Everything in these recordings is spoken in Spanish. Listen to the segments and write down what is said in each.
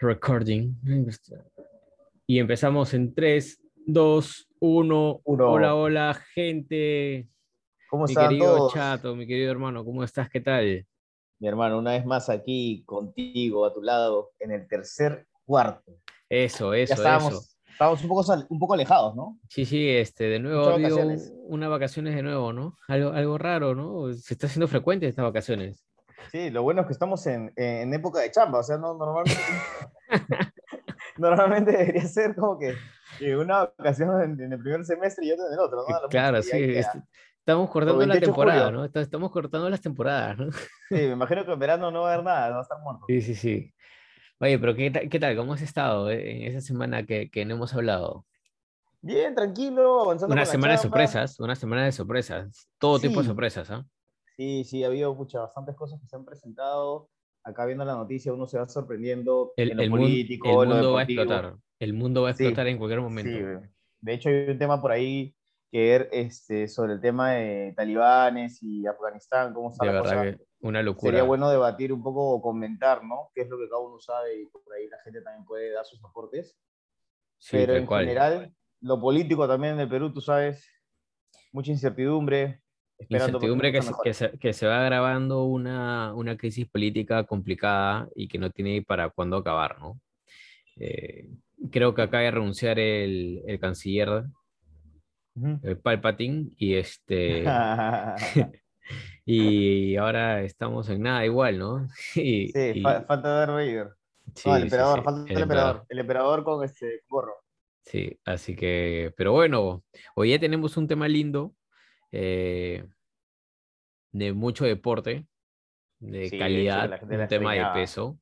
recording. Y empezamos en 3, 2, 1. Uno. Hola, hola, gente. ¿Cómo Mi están querido todos? chato, mi querido hermano, ¿cómo estás? ¿Qué tal? Mi hermano, una vez más aquí contigo, a tu lado, en el tercer cuarto. Eso, Ya eso, estábamos, eso. estábamos un, poco, un poco alejados, ¿no? Sí, sí, este, de nuevo ha habido vacaciones. unas vacaciones de nuevo, ¿no? Algo, algo raro, ¿no? Se está haciendo frecuente estas vacaciones. Sí, lo bueno es que estamos en, en época de chamba, o sea, no, normalmente, normalmente debería ser como que, que una vacación en, en el primer semestre y otra en el otro, ¿no? Claro, sí, este, estamos cortando la 28 de temporada, julio. ¿no? Estamos cortando las temporadas, ¿no? Sí, me imagino que en verano no va a haber nada, va a estar muerto. Sí, sí, sí. Oye, pero ¿qué tal? ¿Qué tal? ¿Cómo has estado eh, en esa semana que, que no hemos hablado? Bien, tranquilo, avanzando Una semana de sorpresas, una semana de sorpresas. Todo tipo de sorpresas, ¿ah? Sí, sí, ha habido muchas, bastantes cosas que se han presentado. Acá viendo la noticia uno se va sorprendiendo El, en lo el político, el en lo mundo va a explotar. El mundo va a Sí, explotar en cualquier momento. Sí, de hecho hay un tema por ahí que ver este, sobre el tema de talibanes y Afganistán, cómo está De la verdad cosa. que una locura. Sería bueno debatir un poco o comentar, ¿no? Qué es lo que cada uno sabe y por ahí la gente también puede dar sus aportes. Sí, Pero en cual. general, lo político también en el Perú, tú sabes, mucha incertidumbre. Incertidumbre que se, que, se, que se va agravando una, una crisis política complicada y que no tiene para cuándo acabar, ¿no? Eh, creo que acaba de renunciar el, el canciller el Palpatine y este y ahora estamos en nada igual, ¿no? Y, Sí, y- fa- falta Darth Vader. sí, no, el sí, emperador, sí, falta el el, emperador. emperador. El emperador con este gorro. Sí, así que, pero bueno, hoy ya tenemos un tema lindo eh, de mucho deporte, de Sí, de calidad, la gente un tema de peso.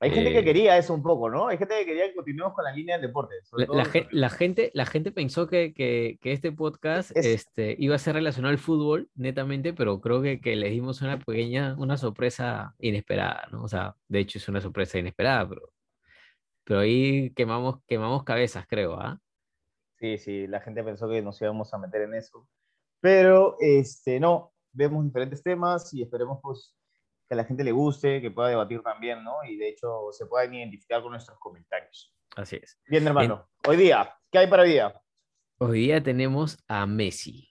Hay gente Eh, que quería eso un poco, ¿no? Hay gente que quería que continuemos con la línea del deporte. La, la los gen- torneos. la gente, la gente pensó que, que- que este podcast Es- este, iba a ser relacionado al fútbol, netamente, pero creo que, que le dimos una pequeña, una sorpresa inesperada, ¿no? O sea, de hecho es una sorpresa inesperada, pero, pero ahí quemamos, quemamos cabezas, creo, ¿ah? Sí, sí, la gente pensó que nos íbamos a meter en eso. Pero este, no, vemos diferentes temas y esperemos pues, que a la gente le guste, que pueda debatir también, ¿no? Y de hecho se puedan identificar con nuestros comentarios. Así es. Bien, hermano. Hoy día, ¿qué hay para hoy día? Hoy día tenemos a Messi.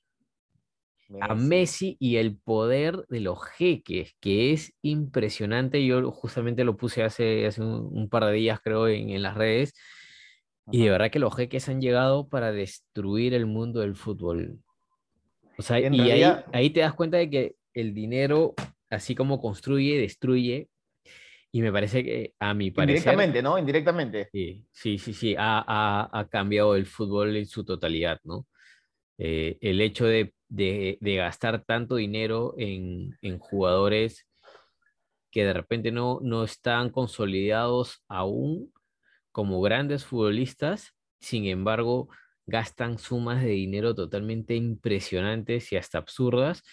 a Messi y el poder de los jeques, que es impresionante. Yo justamente lo puse hace, hace un, un par de días, creo, en, en las redes. Y de verdad que los jeques han llegado para destruir el mundo del fútbol. O sea, En y ahí, realidad- ahí te das cuenta de que el dinero, así como construye, destruye. Y me parece que, a mi parecer, Indirectamente, ¿no? Indirectamente. Sí, sí, sí, sí, ha, ha- ha cambiado el fútbol en su totalidad, ¿no? Eh, el hecho de, de- de gastar tanto dinero en, en jugadores que de repente no, no están consolidados aún como grandes futbolistas, sin embargo, gastan sumas de dinero totalmente impresionantes y hasta absurdas,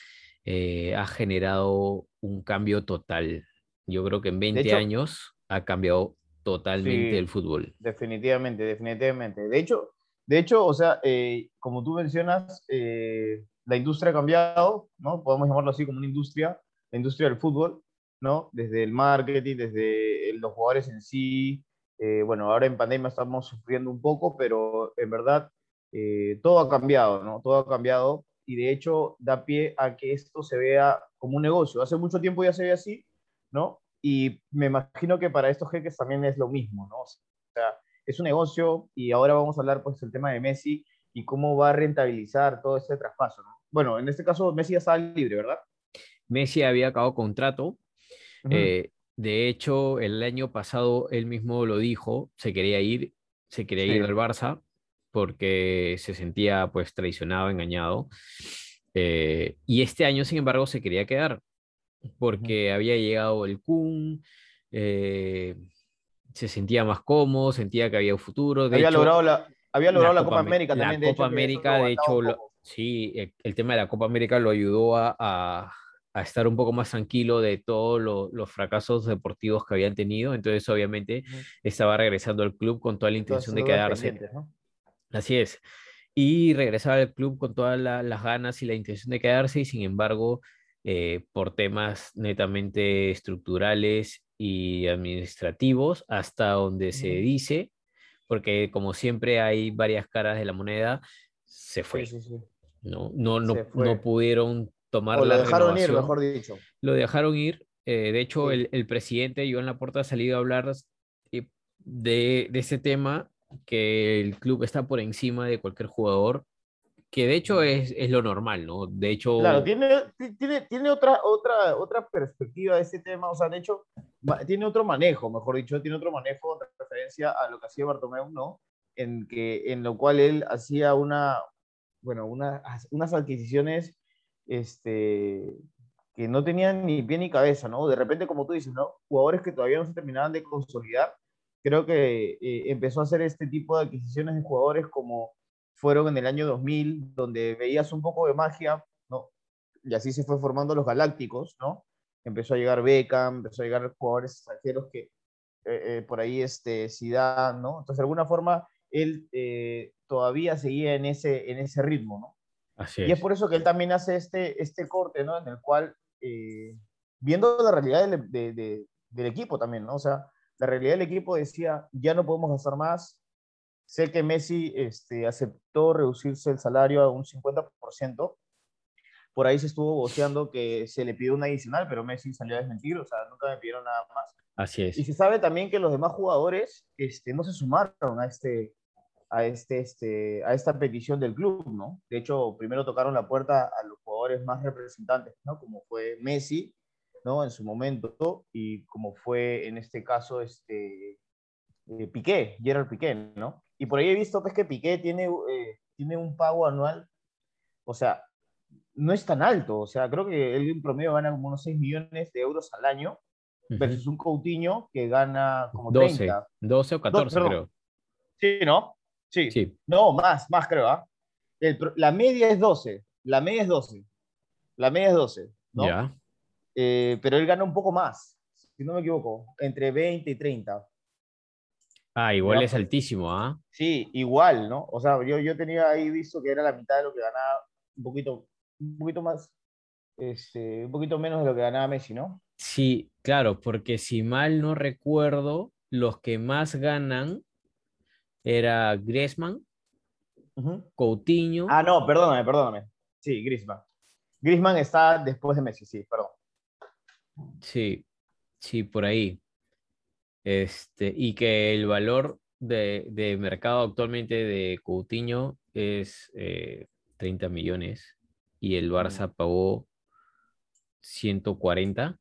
eh, ha generado un cambio total. Yo creo que en 20 hecho- años ha cambiado totalmente Sí. el fútbol. Definitivamente, definitivamente. De hecho, de hecho, o sea, eh, como tú mencionas, eh, la industria ha cambiado, ¿no? Podemos llamarlo así como una industria, la industria del fútbol, ¿no? Desde el marketing, desde los jugadores en sí. Eh, bueno, ahora en pandemia estamos sufriendo un poco, pero en verdad eh, todo ha cambiado, ¿no? Todo ha cambiado y de hecho da pie a que esto se vea como un negocio. Hace mucho tiempo ya se ve así, ¿no? Y me imagino que para estos jeques también es lo mismo, ¿no? O sea, es un negocio y ahora vamos a hablar pues del tema de Messi y cómo va a rentabilizar todo este traspaso, ¿no? Bueno, en este caso Messi ya estaba libre, ¿verdad? Messi había acabado contrato. Eh, de hecho, el año pasado él mismo lo dijo, se quería ir, se quería Sí. ir al Barça porque se sentía pues traicionado, engañado. Eh, y este año, sin embargo, se quería quedar porque había llegado el Kun, eh, se sentía más cómodo, sentía que había un futuro. De había, hecho, logrado la, había logrado la, Copa Ame- América la también, de Copa hecho, América, de hecho, lo- sí, el, el tema de la Copa América lo ayudó a, a- a estar un poco más tranquilo de todos lo- los fracasos deportivos que habían tenido. Entonces, obviamente, Ujú. estaba regresando al club con toda la intención esas de quedarse. ¿no? Así es. Y regresaba al club con todas la- las ganas y la intención de quedarse, y sin embargo, eh, por temas netamente estructurales y administrativos hasta donde se dice, porque como siempre hay varias caras de la moneda, se fue. No, no, no, no pudieron tomar o lo dejaron ir, mejor dicho. Lo dejaron ir. Eh, de hecho, el, el, presidente Joan Laporta ha salido a hablar de, de ese tema, que el club está por encima de cualquier jugador que de hecho es, es, lo normal, ¿no? De hecho... Claro, tiene, tiene, tiene otra, otra, otra perspectiva de ese tema, o sea, de hecho, tiene otro manejo, mejor dicho, tiene otro manejo en referencia a lo que hacía Bartomeu, ¿no? En, que, en lo cual él hacía una, bueno, una, unas adquisiciones este, que no tenían ni pie ni cabeza, ¿no? De repente, como tú dices, ¿no? Jugadores que todavía no se terminaban de consolidar, creo que eh, empezó a hacer este tipo de adquisiciones de jugadores como fueron en el año 2000, donde veías un poco de magia, ¿no? Y así se fue formando los Galácticos, ¿no? Empezó a llegar Beckham, empezó a llegar jugadores extranjeros que eh, eh, por ahí, este, Zidane, ¿no? Entonces, de alguna forma, él eh, todavía seguía en ese, en ese ritmo, ¿no? Así es. Y es por eso que él también hace este, este corte, ¿no? En el cual, viendo la realidad del, del equipo también, ¿no? O sea, la realidad del equipo decía, ya no podemos gastar más, Sé que Messi este, aceptó reducirse el salario a un 50%. Por ahí se estuvo voceando que se le pidió un adicional, pero Messi salió a desmentir, o sea, nunca me pidieron nada más. Así es. Y se sabe también que los demás jugadores este, no se sumaron a, este, a, este, este, a esta petición del club, ¿no? De hecho, primero tocaron la puerta a los jugadores más representantes, ¿no? Como fue Messi, ¿no? En su momento, y como fue en este caso este, eh, Piqué, Gerard Piqué, ¿no? Y por ahí he visto pues, que Piqué tiene, eh, tiene un pago anual, o sea, no es tan alto, o sea, creo que él en promedio gana como unos 6 millones de euros al año, versus un Coutinho que gana como 30. 12, o 14, creo. Sí, ¿no? Sí. sí. No, más, más creo, ¿ah? La media es 12, la media es 12, la media es 12, ¿no? Ya. Eh, pero él gana un poco más, si no me equivoco, entre 20 y 30. Ah, igual es altísimo, ¿ah? Sí, igual, ¿no? O sea, yo, yo tenía ahí visto que era la mitad de lo que ganaba, un poquito, un poquito más, este, un poquito menos de lo que ganaba Messi, ¿no? Sí, claro, porque si mal no recuerdo, los que más ganan era Griezmann, Coutinho. Ah, no, perdóname, perdóname. Sí, Griezmann. Griezmann está después de Messi, sí, perdón. Sí, sí, por ahí. Este, y que el valor de, mercado actualmente de Coutinho es 30 eh, millones y el Barça pagó 140,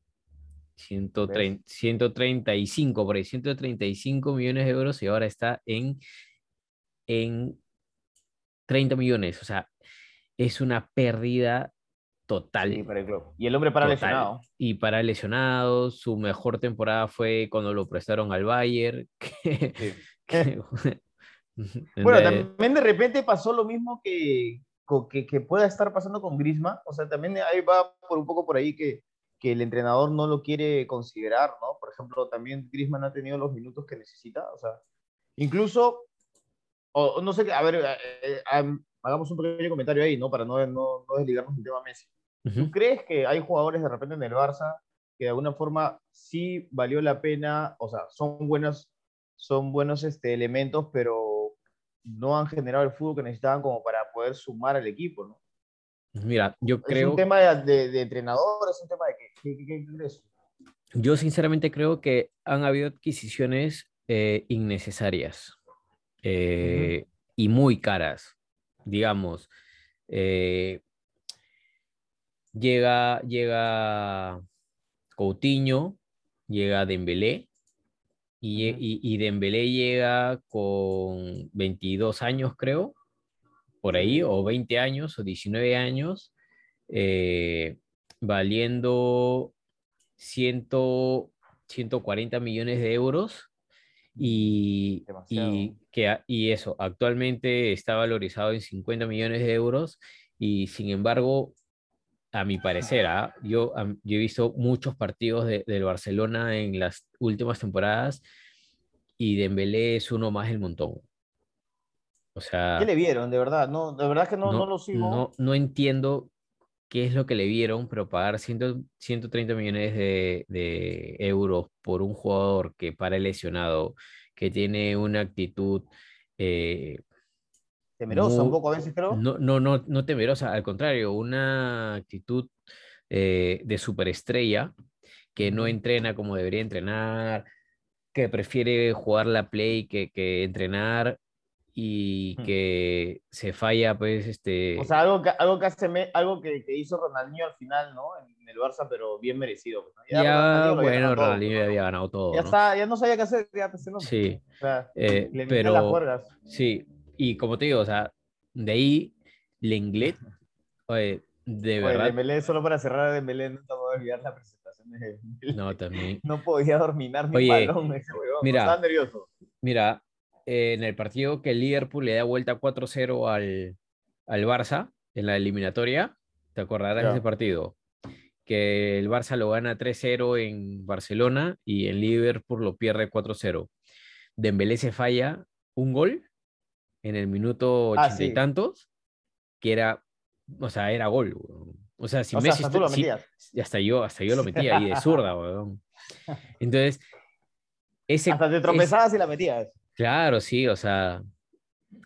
130, 135, por ahí, 135 millones de euros y ahora está en, en 30 millones. O sea, es una pérdida total. Y el hombre para lesionado. Y para lesionado, su mejor temporada fue cuando lo prestaron al Bayern. bueno, también de repente pasó lo mismo que, que, que, pueda estar pasando con Grisma. O sea, también ahí va por un poco por ahí que, que el entrenador no lo quiere considerar, ¿no? Por ejemplo, también Grisma no ha tenido los minutos que necesita. O sea, incluso, o, no sé, a ver, eh, eh, hagamos un pequeño comentario ahí, ¿no? Para no, no, no desligarnos del tema Messi. ¿Tú crees que hay jugadores de repente en el Barça que de alguna forma sí valió la pena, o sea, son buenos, son buenos este, elementos, pero no han generado el fútbol que necesitaban como para poder sumar al equipo, ¿no? Mira, yo creo... ¿Es un tema de, de, entrenador? ¿Es un tema de qué, qué, qué crees? Yo sinceramente creo que han habido adquisiciones eh, innecesarias eh, y muy caras. Digamos, eh, llega, llega Coutinho, llega Dembélé, y, y, y, Dembélé llega con 22 años, creo, por ahí, o 20 años, o 19 años, eh, valiendo 100, 140 millones de euros. Y, y, que, y eso, actualmente está valorizado en 50 millones de euros y sin embargo a mi parecer, ¿ah? yo, yo, he visto muchos partidos de, del Barcelona en las últimas temporadas y Dembélé es uno más del montón. O sea... ¿Qué le vieron, de verdad? No, de verdad que no, no, lo sigo. No, no entiendo qué es lo que le vieron, pero pagar 100, 130 millones de, de, euros por un jugador que para lesionado, que tiene una actitud... Eh, temerosa un poco a veces, creo. No, no, no, no temerosa, al contrario, una actitud eh, de superestrella que no entrena como debería entrenar, que prefiere jugar la play que, que entrenar y que se falla, pues, este... O sea, algo que, algo que, hace, algo que, que, hizo Ronaldinho al final, ¿no? En el Barça, pero bien merecido. Pues, ¿no? Ya, ya bueno, Ronaldinho ya había ganado todo, ya, ¿no? Está, ya no sabía qué hacer, ya no, Sí, o sea, eh, le pero... las. Sí, y como te digo, o sea, de ahí, Lenglet, oye, de oye, verdad... Dembélé, solo para cerrar Dembélé, no te voy a olvidar la presentación de Dembélé. No, también. No podía dominar mi oye, balón ese huevón, mira, estaba nervioso. Mira, en el partido que el Liverpool le da vuelta 4-0 al, al Barça en la eliminatoria, te acordarás de ese partido, que el Barça lo gana 3-0 en Barcelona y el Liverpool lo pierde 4-0. Dembélé se falla un gol en el minuto ochenta ah, sí. y tantos, que era, o sea, era gol. O sea, si o Messi... Sea, hasta, tú lo metías. Sí, hasta, yo, hasta yo lo metía ahí de zurda, weón. Entonces, ese... Hasta te tropezabas ese, y la metías. Claro, sí, o sea,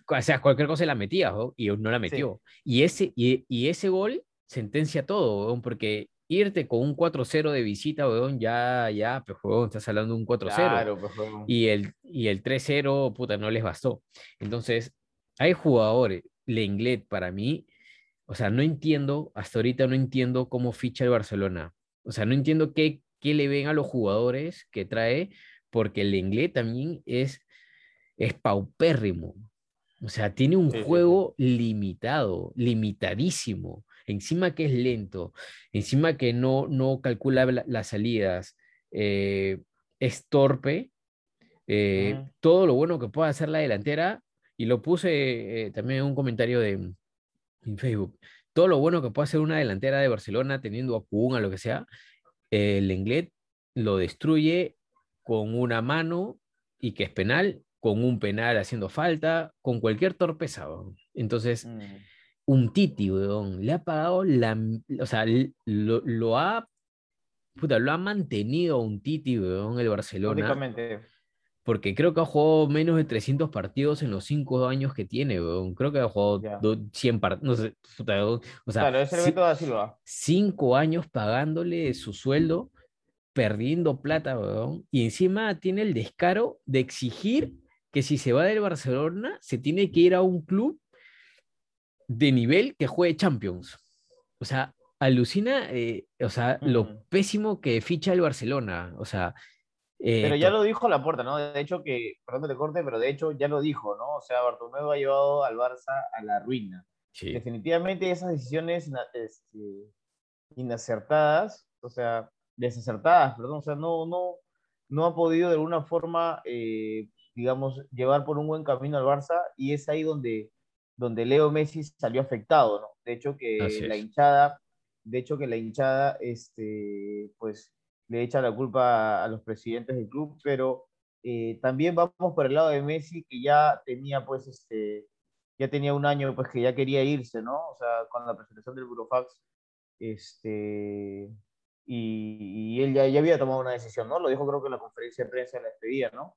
o sea, cualquier cosa la metía ¿no? y no la metió. Sí. Y, ese, y, y, ese gol sentencia todo, weón, porque irte con un 4-0 de visita, weón, ya, ya, pues, weón, estás hablando de un 4-0. Claro, pues, weón. Y el, y el 3-0, puta, no les bastó. Entonces, hay jugadores, Lenglet para mí, o sea, no entiendo, hasta ahorita no entiendo cómo ficha el Barcelona. O sea, no entiendo qué, qué le ven a los jugadores que trae, porque el Lenglet también es es paupérrimo. O sea, tiene un sí, juego sí. limitado, limitadísimo. Encima que es lento, encima que no, no calcula la, las salidas, eh, es torpe. Eh, uh -huh. Todo lo bueno que pueda hacer la delantera, y lo puse eh, también en un comentario de, en Facebook, todo lo bueno que puede hacer una delantera de Barcelona teniendo a Kun, a lo que sea, el Englet lo destruye con una mano y que es penal con un penal haciendo falta, con cualquier torpeza. Entonces, mm. Un Titi, weón, le ha pagado la. O sea, lo, lo ha. Puta, lo ha mantenido un Titi, weón, el Barcelona. Porque creo que ha jugado menos de 300 partidos en los 5 años que tiene, weón. Creo que ha jugado yeah. 100 partidos. No sé, puta, o sea, claro, es el da Silva. 5 años pagándole su sueldo perdiendo plata, weón, y encima tiene el descaro de exigir que si se va del Barcelona, se tiene que ir a un club de nivel que juegue Champions. O sea, alucina, eh, o sea, lo pésimo que ficha el Barcelona. O sea. Eh, pero ya lo dijo la puerta, ¿no? De hecho, que, perdón que te corte, pero de hecho ya lo dijo, ¿no? O sea, Bartomeu ha llevado al Barça a la ruina. Sí. Definitivamente esas decisiones este, inacertadas, o sea, desacertadas, perdón, o sea, no, no, no ha podido de alguna forma eh, digamos, llevar por un buen camino al Barça y es ahí donde, donde Leo Messi salió afectado, ¿no? De hecho que la hinchada, de hecho que la hinchada, este, pues, le echa la culpa a los presidentes del club, pero eh, también vamos por el lado de Messi que ya tenía, pues, este, ya tenía un año, pues, que ya quería irse, ¿no? O sea, con la presentación del Burofax, este, y, y él ya, ya, había tomado una decisión, ¿no? Lo dijo creo que en la conferencia de prensa en la despedida, ¿no?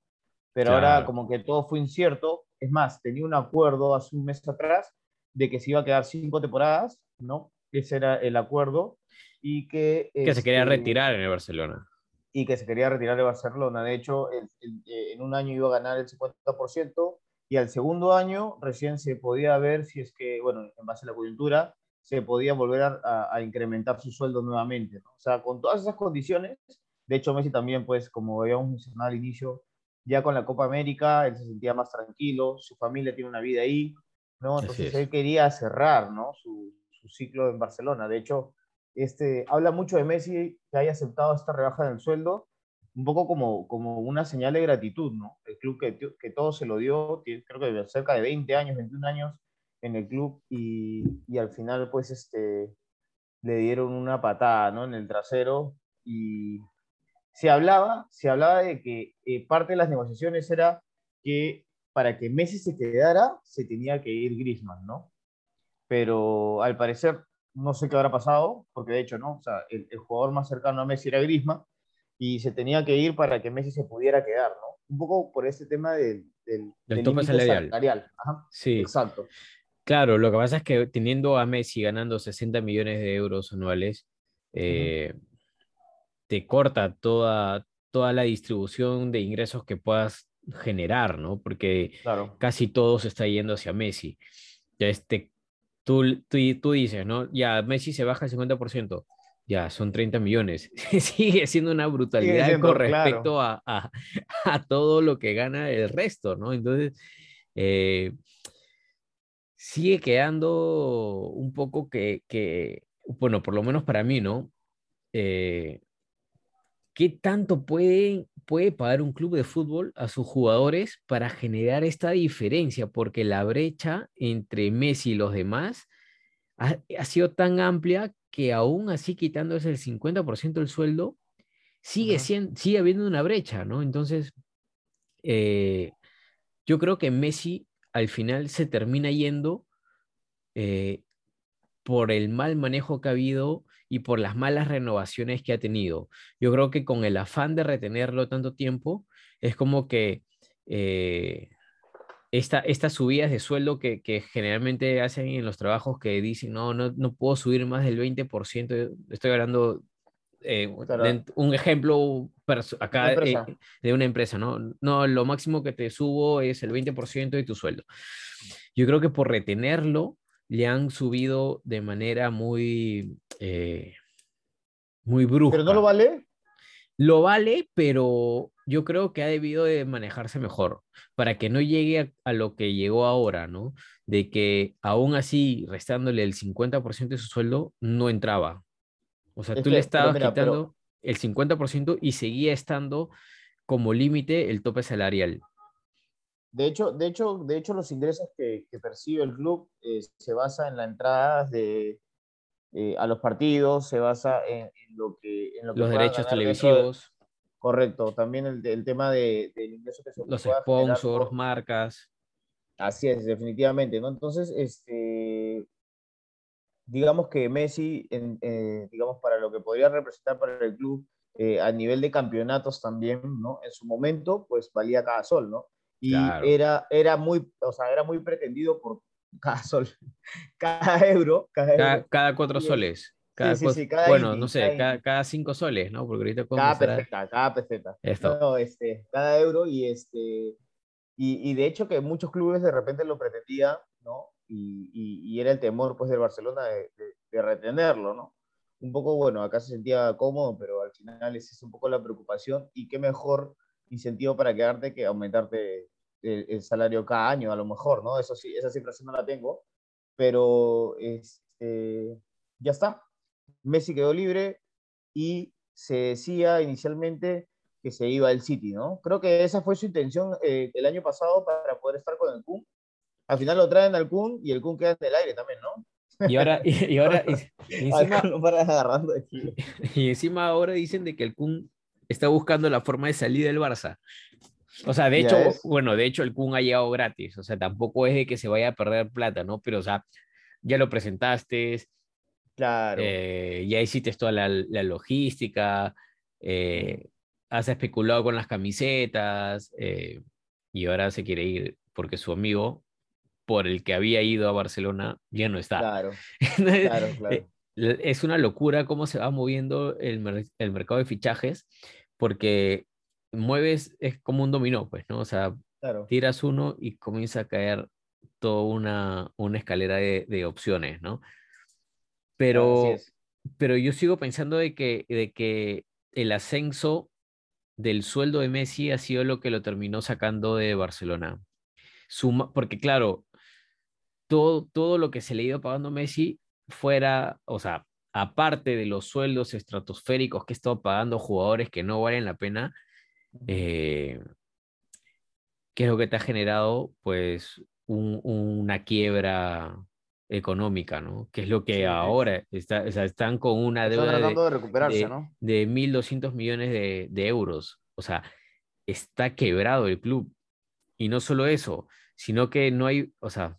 Pero claro. ahora como que todo fue incierto. Es más, tenía un acuerdo hace un mes atrás de que se iba a quedar cinco temporadas, ¿no? Ese era el acuerdo. Y que... Que este, se quería este, retirar en el Barcelona. Y que se quería retirar de Barcelona. De hecho, el, el, eh, en un año iba a ganar el 50% y al segundo año recién se podía ver si es que, bueno, en base a la coyuntura, se podía volver a, a incrementar su sueldo nuevamente. ¿no? O sea, con todas esas condiciones, de hecho Messi también, pues, como habíamos mencionado al inicio, ya con la Copa América, él se sentía más tranquilo, su familia tiene una vida ahí, ¿no? Entonces él quería cerrar, ¿no? Su, su, ciclo en Barcelona. De hecho, este, habla mucho de Messi que haya aceptado esta rebaja del sueldo, un poco como, como una señal de gratitud, ¿no? El club que, que todo se lo dio, creo que cerca de 20 años, 21 años en el club y, y al final pues este, le dieron una patada, ¿no? En el trasero y, se hablaba, se hablaba de que eh, parte de las negociaciones era que para que Messi se quedara, se tenía que ir Griezmann, ¿no? Pero al parecer no sé qué habrá pasado, porque de hecho, ¿no? O sea, el, jugador más cercano a Messi era Griezmann y se tenía que ir para que Messi se pudiera quedar, ¿no? Un poco por ese tema del, del, del tope salarial. Sí. Exacto. Claro, lo que pasa es que teniendo a Messi ganando 60 millones de euros anuales, eh, te corta toda, toda la distribución de ingresos que puedas generar, ¿no? Porque casi todo se está yendo hacia Messi. Ya este, tú, tú, tú dices, ¿no? Ya Messi se baja el 50%, ya son 30 millones. Sigue siendo una brutalidad con respecto a, a, a, todo lo que gana el resto, ¿no? Entonces, eh, sigue quedando un poco que, que, bueno, por lo menos para mí, ¿no? Eh, ¿Qué tanto puede, puede pagar un club de fútbol a sus jugadores para generar esta diferencia? Porque la brecha entre Messi y los demás ha, sido tan amplia que aún así quitándose el 50% del sueldo, sigue, siendo, sigue habiendo una brecha, ¿no? Entonces, eh, yo creo que Messi al final se termina yendo eh, por el mal manejo que ha habido y por las malas renovaciones que ha tenido. Yo creo que con el afán de retenerlo tanto tiempo, es como que eh, estas subidas de sueldo que, generalmente hacen en los trabajos que dicen, no, no, no puedo subir más del 20%, estoy hablando eh, de un ejemplo acá eh, de una empresa, ¿no? No, lo máximo que te subo es el 20% de tu sueldo. Yo creo que por retenerlo, le han subido de manera muy, eh, muy brusca. ¿Pero no lo vale? Lo vale, pero yo creo que ha debido de manejarse mejor para que no llegue a, lo que llegó ahora, ¿no? De que aún así, restándole el 50% de su sueldo, no entraba. O sea, tú le estabas quitando el 50% y seguía estando como límite el tope salarial. De hecho, de hecho, de hecho los ingresos que, percibe el club eh, se basa en la entrada de, eh, a los partidos, se basa en, lo que... En los derechos televisivos. correcto, también el, tema de, del ingreso que se Los sponsors, marcas. Así es, definitivamente, ¿no? Entonces, este, digamos que Messi, eh, digamos, para lo que podría representar para el club a nivel de campeonatos también, ¿no? En su momento, pues valía cada sol, ¿no? Y era, era, muy, o sea, era muy pretendido por cada sol, cada euro. Cada, cada, cuatro soles. Cada sí, sí, cada bueno, no sé, cada, cada, cinco soles, ¿no? Porque ahorita cada peseta, cada peseta. Esto. este, cada euro y este y, y, de hecho que muchos clubes de repente lo pretendían, ¿no? Y, y, era el temor pues del Barcelona de, de, retenerlo, ¿no? Un poco, bueno, acá se sentía cómodo, pero al final esa es un poco la preocupación y qué mejor incentivo para quedarte que aumentarte el, salario cada año, a lo mejor, ¿no? Eso sí, esa cifra sí no la tengo, pero este, ya está. Messi quedó libre y se decía inicialmente que se iba al City, ¿no? Creo que esa fue su intención eh, el año pasado para poder estar con el Kun. Al final lo traen al Kun y el Kun queda en el aire también, ¿no? Y ahora, y, ahora encima, y encima ahora dicen de que el Kun está buscando la forma de salir del Barça. O sea, de hecho, bueno, de hecho el Kun ha llegado gratis, o sea, tampoco es de que se vaya a perder plata, ¿no? Pero, o sea, ya lo presentaste, claro. Eh, ya hiciste toda la, logística, eh, has especulado con las camisetas eh, y ahora se quiere ir porque su amigo, por el que había ido a Barcelona, ya no está. Claro, claro, claro. Es una locura cómo se va moviendo el, el mercado de fichajes porque mueves, es como un dominó, pues, ¿no? O sea, tiras uno y comienza a caer toda una, una escalera de, opciones, ¿no? Pero, pero yo sigo pensando de que, de que el ascenso del sueldo de Messi ha sido lo que lo terminó sacando de Barcelona. Suma, porque claro, todo, todo lo que se le ha ido pagando Messi fuera, o sea, aparte de los sueldos estratosféricos que he estado pagando jugadores que no valen la pena, eh, ¿qué es lo que te ha generado? Pues una quiebra económica, ¿no? Que es lo que ahora está, están con una deuda de, de, recuperarse, ¿no? de 1.200 millones de, de, euros. O sea, está quebrado el club. Y no solo eso, sino que no hay, o sea,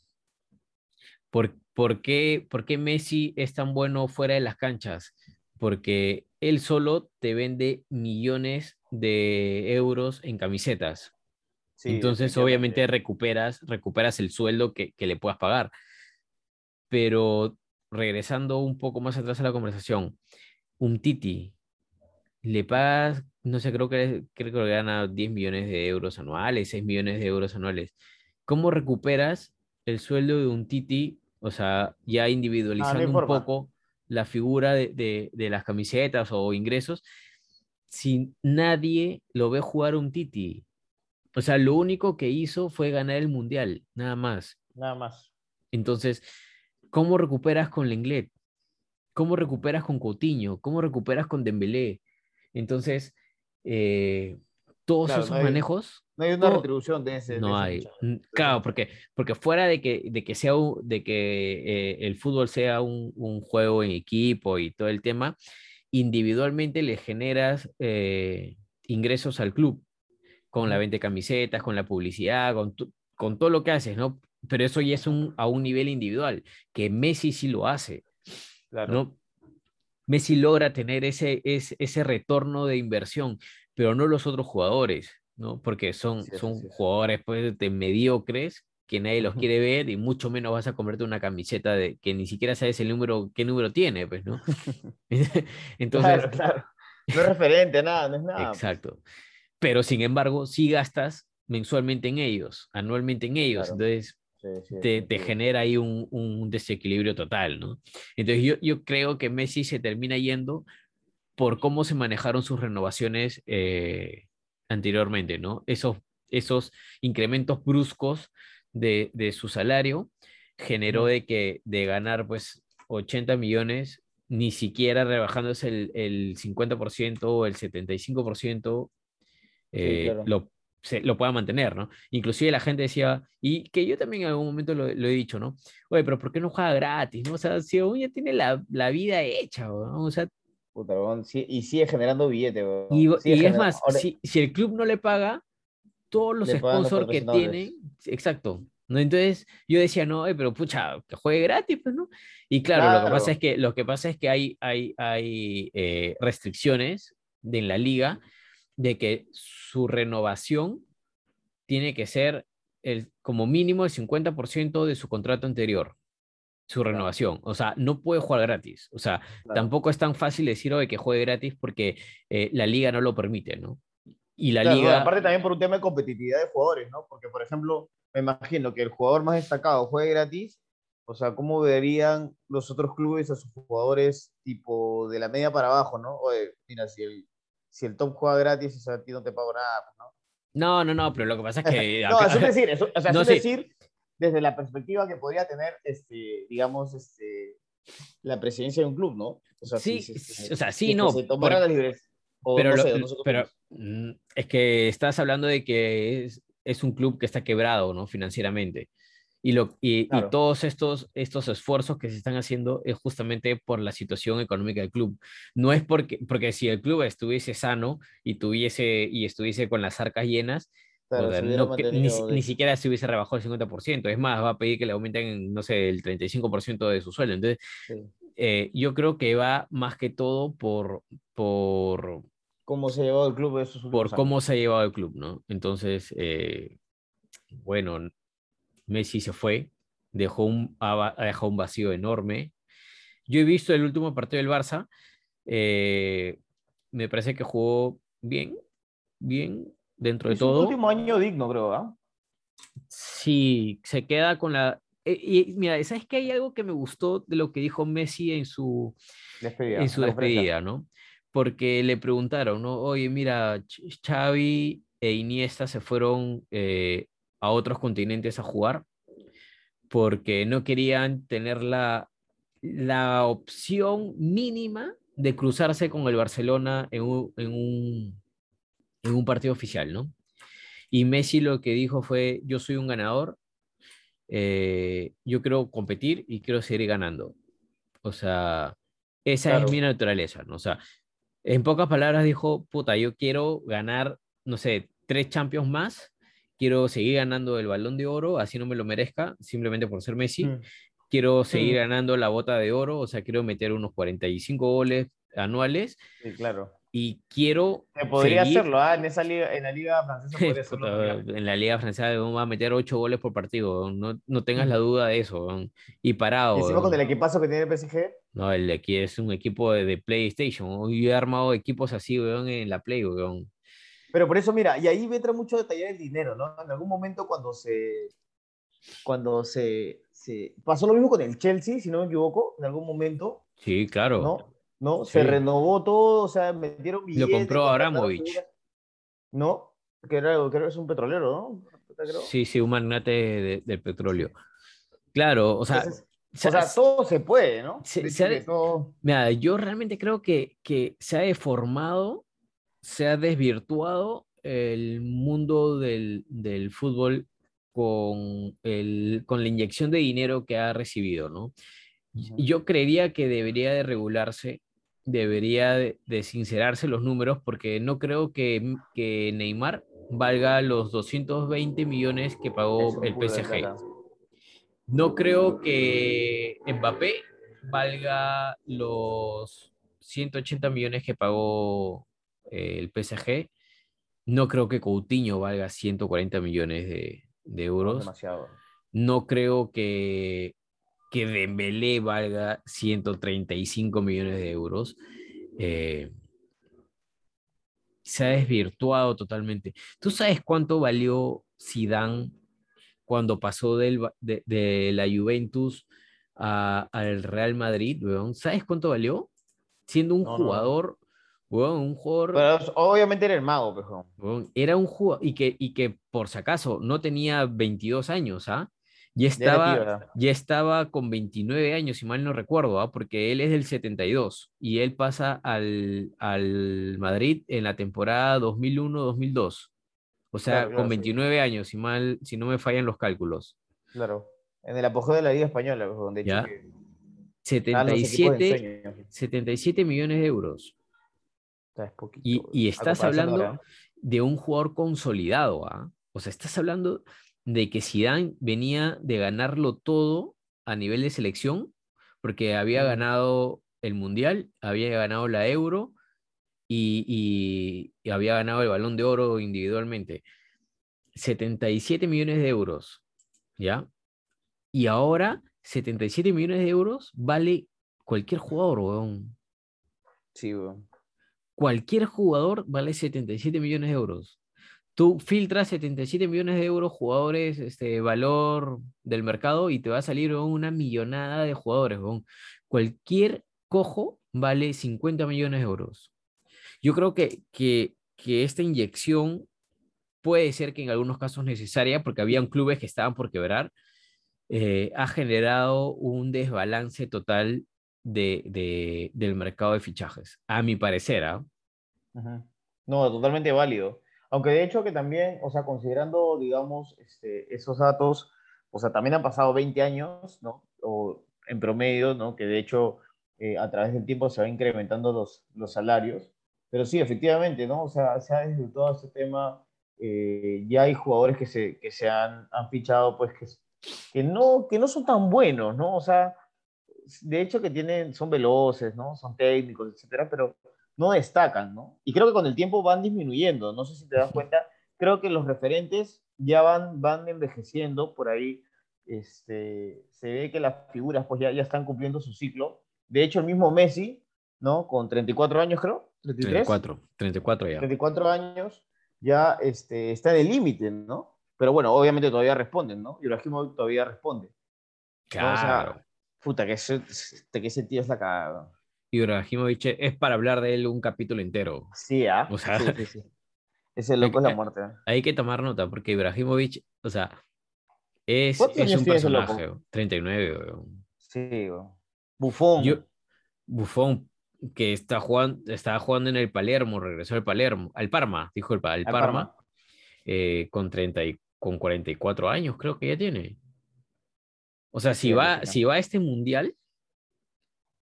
¿por, ¿por qué, ¿por qué Messi es tan bueno fuera de las canchas? Porque él solo te vende millones de euros en camisetas. Entonces, obviamente, recuperas, recuperas el sueldo que, que le puedas pagar. Pero regresando un poco más atrás a la conversación, un Titi, le pagas, no sé, creo que, creo que gana 10 millones de euros anuales, 6 millones de euros anuales. ¿Cómo recuperas el sueldo de un Titi? O sea, ya individualizando un poco la figura de, de, las camisetas o ingresos, si nadie lo ve jugar un Titi. O sea, lo único que hizo fue ganar el mundial, nada más. Nada más. Entonces, ¿cómo recuperas con Lenglet? ¿Cómo recuperas con Coutinho? ¿Cómo recuperas con Dembélé? Entonces, eh, todos esos manejos. No hay una retribución de ese. No hay. Claro, porque, porque fuera de que, de que, sea, de que eh, el fútbol sea un, un, juego en equipo y todo el tema, individualmente le generas eh, ingresos al club con la venta de camisetas, con la publicidad, con, con todo lo que haces, ¿no? Pero eso ya es un, a un nivel individual, que Messi sí lo hace. Claro. ¿no? Messi logra tener ese, ese, ese, retorno de inversión, pero no los otros jugadores, ¿no? Porque son, son jugadores pues, de mediocres que nadie los quiere ver y mucho menos vas a comprarte una camiseta de que ni siquiera sabes el número, qué número tiene, pues, ¿no? Entonces, claro, claro. No es referente, nada, no es nada. Pues. Exacto. Pero sin embargo, sí gastas mensualmente en ellos, anualmente en ellos. Entonces, te, te, genera ahí un, un, desequilibrio total, ¿no? Entonces yo, yo creo que Messi se termina yendo por cómo se manejaron sus renovaciones eh, anteriormente, ¿no? Esos, esos incrementos bruscos de, de su salario generó de que de ganar pues 80 millones, ni siquiera rebajándose el, el 50% o el 75%, eh, lo, se, lo pueda mantener, ¿no? Inclusive la gente decía, y que yo también en algún momento lo, he dicho, ¿no? Oye, pero ¿por qué no juega gratis, no? O sea, si aún ya tiene la, la vida hecha, ¿no? O sea... Puta, y sigue generando billetes, Y, es más, si, si, el club no le paga, todos los sponsors que tienen, exacto, ¿no? Entonces yo decía, no, pero pucha, que juegue gratis, pues, ¿no? Y claro, Lo, que pasa es que, lo que pasa es que hay, hay, hay eh, restricciones de, en la liga de que su renovación tiene que ser el, como mínimo el 50% de su contrato anterior, su renovación. O sea, no puede jugar gratis. O sea, tampoco es tan fácil decir que juegue gratis porque eh, la liga no lo permite, ¿no? Y la liga... aparte también por un tema de competitividad de jugadores, ¿no? Porque, por ejemplo, me imagino que el jugador más destacado juegue gratis. O sea, ¿cómo verían los otros clubes a sus jugadores tipo de la media para abajo, ¿no? Oye, mira, si el, si el top juega gratis, eso a ti no te pago nada, pues, ¿no? No, no, no, pero lo que pasa es que... no, eso es decir, eso, o sea, es decir, desde la perspectiva que podría tener, este, digamos, este, la presidencia de un club, ¿no? O sea, sí, o sea, sí, no. Se pero, libres, pero, pero mm, es que estás hablando de que es, es un club que está quebrado, ¿no? Financieramente. Y, lo, y, todos estos, estos esfuerzos que se están haciendo es justamente por la situación económica del club. No es porque, porque si el club estuviese sano y, tuviese, y estuviese con las arcas llenas, ni, siquiera se hubiese rebajado el 50%. Es más, va a pedir que le aumenten, no sé, el 35% de su sueldo. Entonces, eh, yo creo que va más que todo por... por cómo se ha llevado el club Por cómo se ha llevado el club, ¿no? Entonces, eh, bueno, Messi se fue, dejó un, dejado un vacío enorme. Yo he visto el último partido del Barça, eh, me parece que jugó bien, bien, dentro de todo. Un último año digno, creo, ¿ah? Sí, se queda con la... Eh, y mira, ¿sabes que hay algo que me gustó de lo que dijo Messi en su despedida, en su despedida ¿no? Porque le preguntaron, ¿no? Oye, mira, Xavi e Iniesta se fueron eh, a otros continentes a jugar porque no querían tener la, la opción mínima de cruzarse con el Barcelona en un, en un, en un partido oficial, ¿no? Y Messi lo que dijo fue, yo soy un ganador, eh, yo quiero competir y quiero seguir ganando. O sea, esa es mi naturaleza, ¿no? O sea, en pocas palabras dijo, puta, yo quiero ganar, no sé, tres Champions más quiero seguir ganando el balón de oro, así no me lo merezca, simplemente por ser Messi, mm. quiero seguir Mm. ganando la bota de oro, o sea, quiero meter unos 45 goles anuales Sí, claro. Y quiero Se podría seguir- hacerlo, ¿ah? En esa liga, en la liga francesa podría hacerlo. En la liga francesa va a meter 8 goles por partido, no, no tengas la Mm. duda de eso. Y parado. Weón. con el equipazo que tiene el PSG, No, el de aquí es un equipo de, de PlayStation. Yo he armado equipos así, weón, en la Play, weón. Pero por eso, mira, y ahí entra mucho detalle el dinero, ¿no? En algún momento cuando se. Cuando se, se. Pasó lo mismo con el Chelsea, si no me equivoco, en algún momento, Sí, claro. ¿no? ¿No? Se renovó todo, o sea, metieron billetes. compró contrataron Abramovich. ¿No? Que era, creo que es un petrolero, ¿no? Creo. Sí, sí, un magnate de- del petróleo. Claro, o sea, Entonces, o sea, todo se puede, ¿no? se- De hecho, se ha- que todo- mira, yo realmente creo que, que se ha deformado, se ha desvirtuado el mundo del, del fútbol con, el, con la inyección de dinero que ha recibido, ¿no? Yo creería que debería de regularse, debería de, de sincerarse los números, porque no creo que, que Neymar valga los 220 millones que pagó el PSG. No creo que Mbappé valga los 180 millones que pagó eh, el PSG. No creo que Coutinho valga 140 millones de, de euros. demasiado. No creo que, que Dembélé valga 135 millones de euros. Eh, se ha desvirtuado totalmente. ¿Tú sabes cuánto valió Zidane cuando pasó del, de, de la Juventus a- al Real Madrid, weón? ¿Sabes cuánto valió? Siendo un No, no, no. jugador, weón, un jugador... Pero obviamente era el mago. Weón, Era un jugador y que, y que por si acaso no tenía 22 años, ¿ah? Ya estaba, ya estaba con 29 años, si mal no recuerdo, ¿ah? Porque él es del 72 y él pasa al, al Madrid en la temporada 2001-2002. O sea, Claro, con claro, sí. 29 años, si mal, si no me fallan los cálculos. Claro. En el apogeo de la Liga Española, pejo, donde Ya. que estaban los equipos de 77, ensueño. 77 millones de euros. Es poquito, Y, y estás hablando ahora, de un jugador consolidado, ¿ah? O sea, estás hablando de que Zidane venía de ganarlo todo a nivel de selección, porque había ganado el Mundial, había ganado la Euro y, y- y había ganado el Balón de Oro individualmente. 77 millones de euros, ¿ya? Y ahora 77 millones de euros vale cualquier jugador, weón. Sí, weón. Cualquier jugador vale 77 millones de euros. Tú filtras 77 millones de euros jugadores, este valor del mercado y te va a salir una millonada de jugadores. Cualquier cojo vale 50 millones de euros. Yo creo que, que, que esta inyección puede ser que en algunos casos necesaria, porque habían clubes que estaban por quebrar, eh, ha generado un desbalance total de, de- del mercado de fichajes, a mi parecer. Ujú. No, totalmente válido. Aunque de hecho que también, o sea, considerando, digamos, este, esos datos, o sea, también han pasado 20 años, ¿no? O en promedio, ¿no? Que de hecho eh, a través del tiempo se van incrementando los, los salarios. Pero sí, efectivamente, ¿no? O sea, se ha desvirtuado este tema. eh, ya hay jugadores que se, que se han, han fichado, pues, que, que, no, que no son tan buenos, ¿no? O sea, de hecho que tienen, son veloces, ¿no? Son técnicos, etcétera, pero no destacan, ¿no? Y creo que con el tiempo van disminuyendo, no sé si te das cuenta, creo que los referentes ya van, van envejeciendo por ahí, este, se ve que las figuras pues ya, ya están cumpliendo su ciclo. De hecho, el mismo Messi, ¿no? Con 34 años creo, 33, 34, 34 ya. 34 años, ya este, está en el límite, ¿no? Pero bueno, obviamente todavía responden, ¿no? Y Ibrahimovic todavía responde. ¿no? O sea, Claro. puta, que ese, que ese tío es la cagada. Ibrahimovic es para hablar de él un capítulo entero. Sí, ¿ah? O sea- sí, sí, sí. Ese loco es la muerte. Hay que tomar nota porque Ibrahimovic, o sea, es, ¿Cuántos es un ese loco? personaje. 39, weón. Sí, weón. Bufón. Yo, Buffon, que está jugando, estaba jugando en el Palermo, regresó al Palermo, al Parma, dijo el, Pa- al Al Parma, Parma. eh, con 30 y, con 44 años, creo que ya tiene. O sea, si Sí, va, si va a este mundial,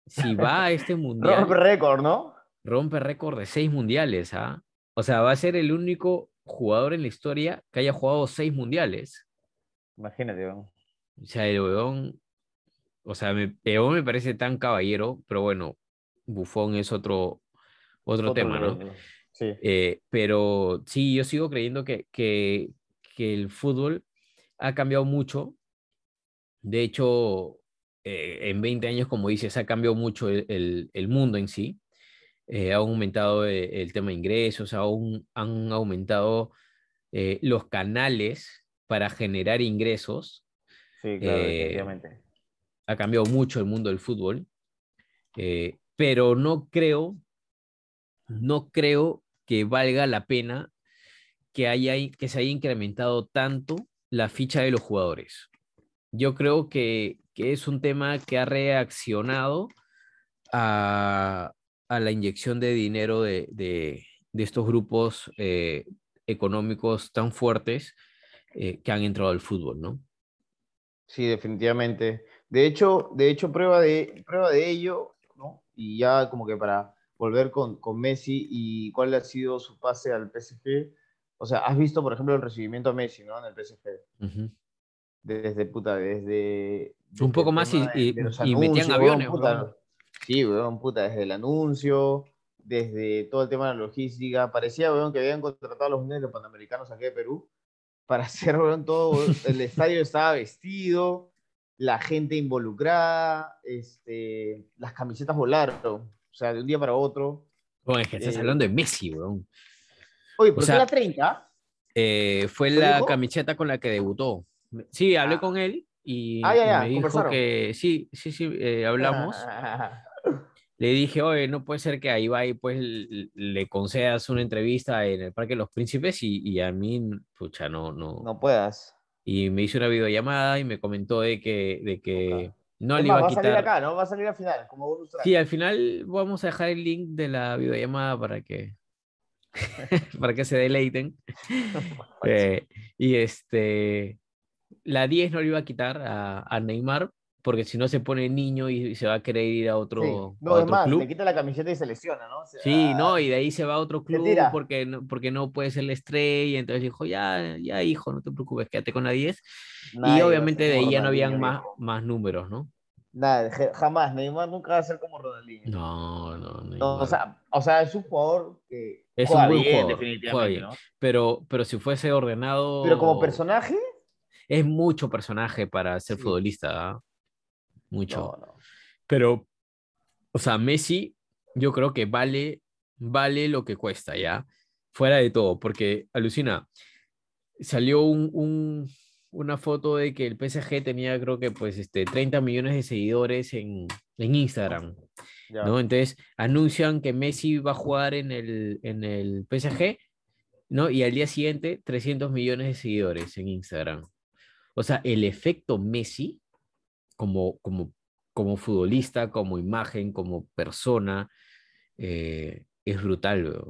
si va a este mundial, Rompe récord, ¿no? rompe récord de seis mundiales, ¿ah? O sea, va a ser el único jugador en la historia que haya jugado seis mundiales. Imagínate, weón. O sea, el weón, o sea, me, Peón me parece tan caballero, pero bueno, Bufón es otro, otro, tema, ¿no? Sí. Eh, pero sí, yo sigo creyendo que, que, que, el fútbol ha cambiado mucho. De hecho, eh, en 20 años, como dices, ha cambiado mucho el, el, mundo en sí. Eh, ha aumentado el, tema de ingresos, aún han aumentado los canales para generar ingresos. Sí, claro, definitivamente ha cambiado mucho el mundo del fútbol, eh, pero no creo, no creo que valga la pena que, haya, que se haya incrementado tanto la ficha de los jugadores. Yo creo que, es un tema que ha reaccionado a, la inyección de dinero de, estos grupos eh, económicos tan fuertes eh, que han entrado al fútbol, ¿no? Sí, definitivamente. De hecho, de hecho prueba, de, prueba de ello, ¿no? y ya como que para volver con, con, Messi y cuál ha sido su pase al PSG. O sea, has visto, por ejemplo, el recibimiento a Messi, ¿no? En el PSG. Desde, puta, desde... Un poco más y, y, metían aviones. puta, sí, weón, puta, desde el anuncio, desde todo el tema de la logística. Parecía, weón, que habían contratado a los mundiales panamericanos aquí de Perú para hacer, weón, todo. El estadio estaba vestido, la gente involucrada, este, las camisetas volaron, o sea, de un día para otro. Bueno, es que estás eh, hablando de Messi, weón. Oye, o sea, 30. Eh, fue la camiseta con la que debutó. Sí, hablé ah. con él y, ah, me dijo que sí, sí, sí, eh, hablamos. le dije, oye, no puede ser que ahí va y pues le concedas una entrevista en el Parque de los Príncipes y, y a mí, pucha, no, no. No puedas y me hizo una videollamada y me comentó de que, de que no le iba a quitar. Va a salir acá, ¿no? Va a salir al final, como bonus Sí, al final vamos a dejar el link de la videollamada para que, para que se deleiten. Eh, y este, la 10 no le iba a quitar a, a Neymar porque si no se pone niño y se va a querer ir a otro, no, a otro club. le quita la camiseta y se lesiona, ¿no? sí, no, y de ahí se va a otro club porque no, porque no puede ser la estrella, entonces dijo, ya, ya hijo, no te preocupes, quédate con la 10. y obviamente de ahí ya no habían más, más números, ¿no? Nada, jamás, Neymar nunca va a ser como Ronaldinho. No, no, no o, sea, o sea, es un jugador que es un buen jugador, definitivamente, ¿no? pero, pero si fuese ordenado... Pero como personaje... Es mucho personaje para ser futbolista, ¿ah? mucho. Pero, o sea, Messi, yo creo que vale, vale lo que cuesta, ¿ya? Fuera de todo, porque alucina, salió un, una foto de que el PSG tenía, creo que, pues, este, 30 millones de seguidores en, en Instagram. ¿no? Entonces, anuncian que Messi va a jugar en el, en el PSG, ¿no? Y al día siguiente, 300 millones de seguidores en Instagram. O sea, el efecto Messi como, como, como futbolista, como imagen, como persona, eh, es brutal.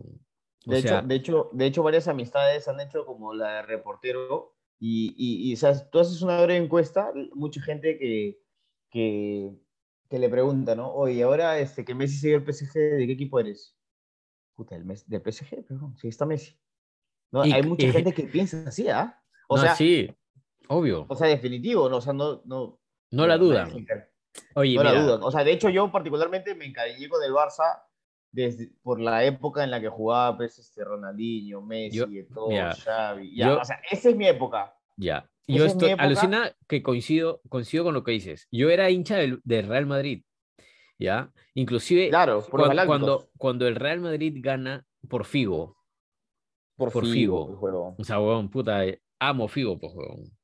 de, hecho, de, hecho, de hecho, varias amistades han hecho como la de reportero y, y, y tú haces una breve encuesta, mucha gente que, que, que, le pregunta, ¿no? Oye, ahora este, que Messi sigue el PSG, ¿de qué equipo eres? Puta, del, del PSG, perdón, sí está Messi. ¿No? Hay mucha gente que piensa así, ¿ah? O sea, sí, obvio. O sea, definitivo, ¿no? O sea, no, no, no la dudan. Oye, no la dudan. O sea, de hecho, yo particularmente me encariñé con el Barça desde, por la época en la que jugaba pues, este, Ronaldinho, Messi, todo, Xavi. Ya, o sea, esa es mi época. Ya. Yo estoy, alucina que coincido, coincido con lo que dices. Yo era hincha del, Real Madrid. ¿Ya? Inclusive claro, cuando, cuando, cuando, el Real Madrid gana por Figo. Por, Figo. O sea, weón, puta, amo Figo, pues, weón.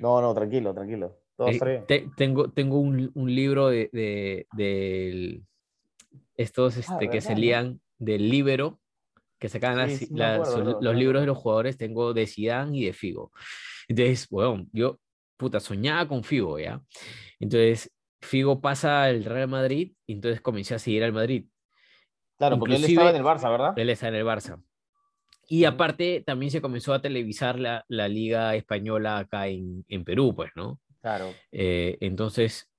No, no, tranquilo, tranquilo. Eh, tengo, tengo un, un libro de, de, estos ah, este, que salían del Libero, que sacaban los libros de los jugadores, tengo de Zidane y de Figo. Entonces, bueno, yo, puta, soñaba con Figo, ¿ya? Entonces, Figo pasa al Real Madrid y entonces comencé a seguir al Madrid. Claro, porque él estaba en el Barça, ¿verdad? Él está en el Barça. Y aparte, también se comenzó a televisar la, la Liga Española acá en, en Perú, pues, ¿no? Claro. Eh, entonces,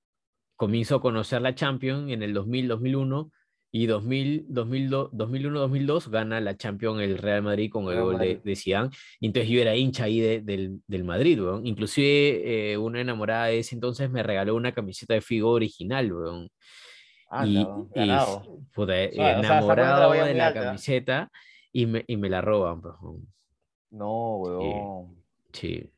comienzo a conocer la Champions en el 2000-2001 Y 2000, 2002, 2001-2002 gana la Champions el Real Madrid con el Real gol de, de Zidane. Y entonces yo era hincha ahí de- del, del Madrid, weón. Inclusive eh, una enamorada de ese entonces me regaló una camiseta de Figo original, weón. Anda, y, weón, y, puta, sea, o sea, enamorado de la alta. camiseta y me, y me la roban, pues, weón. No, weón. Sí,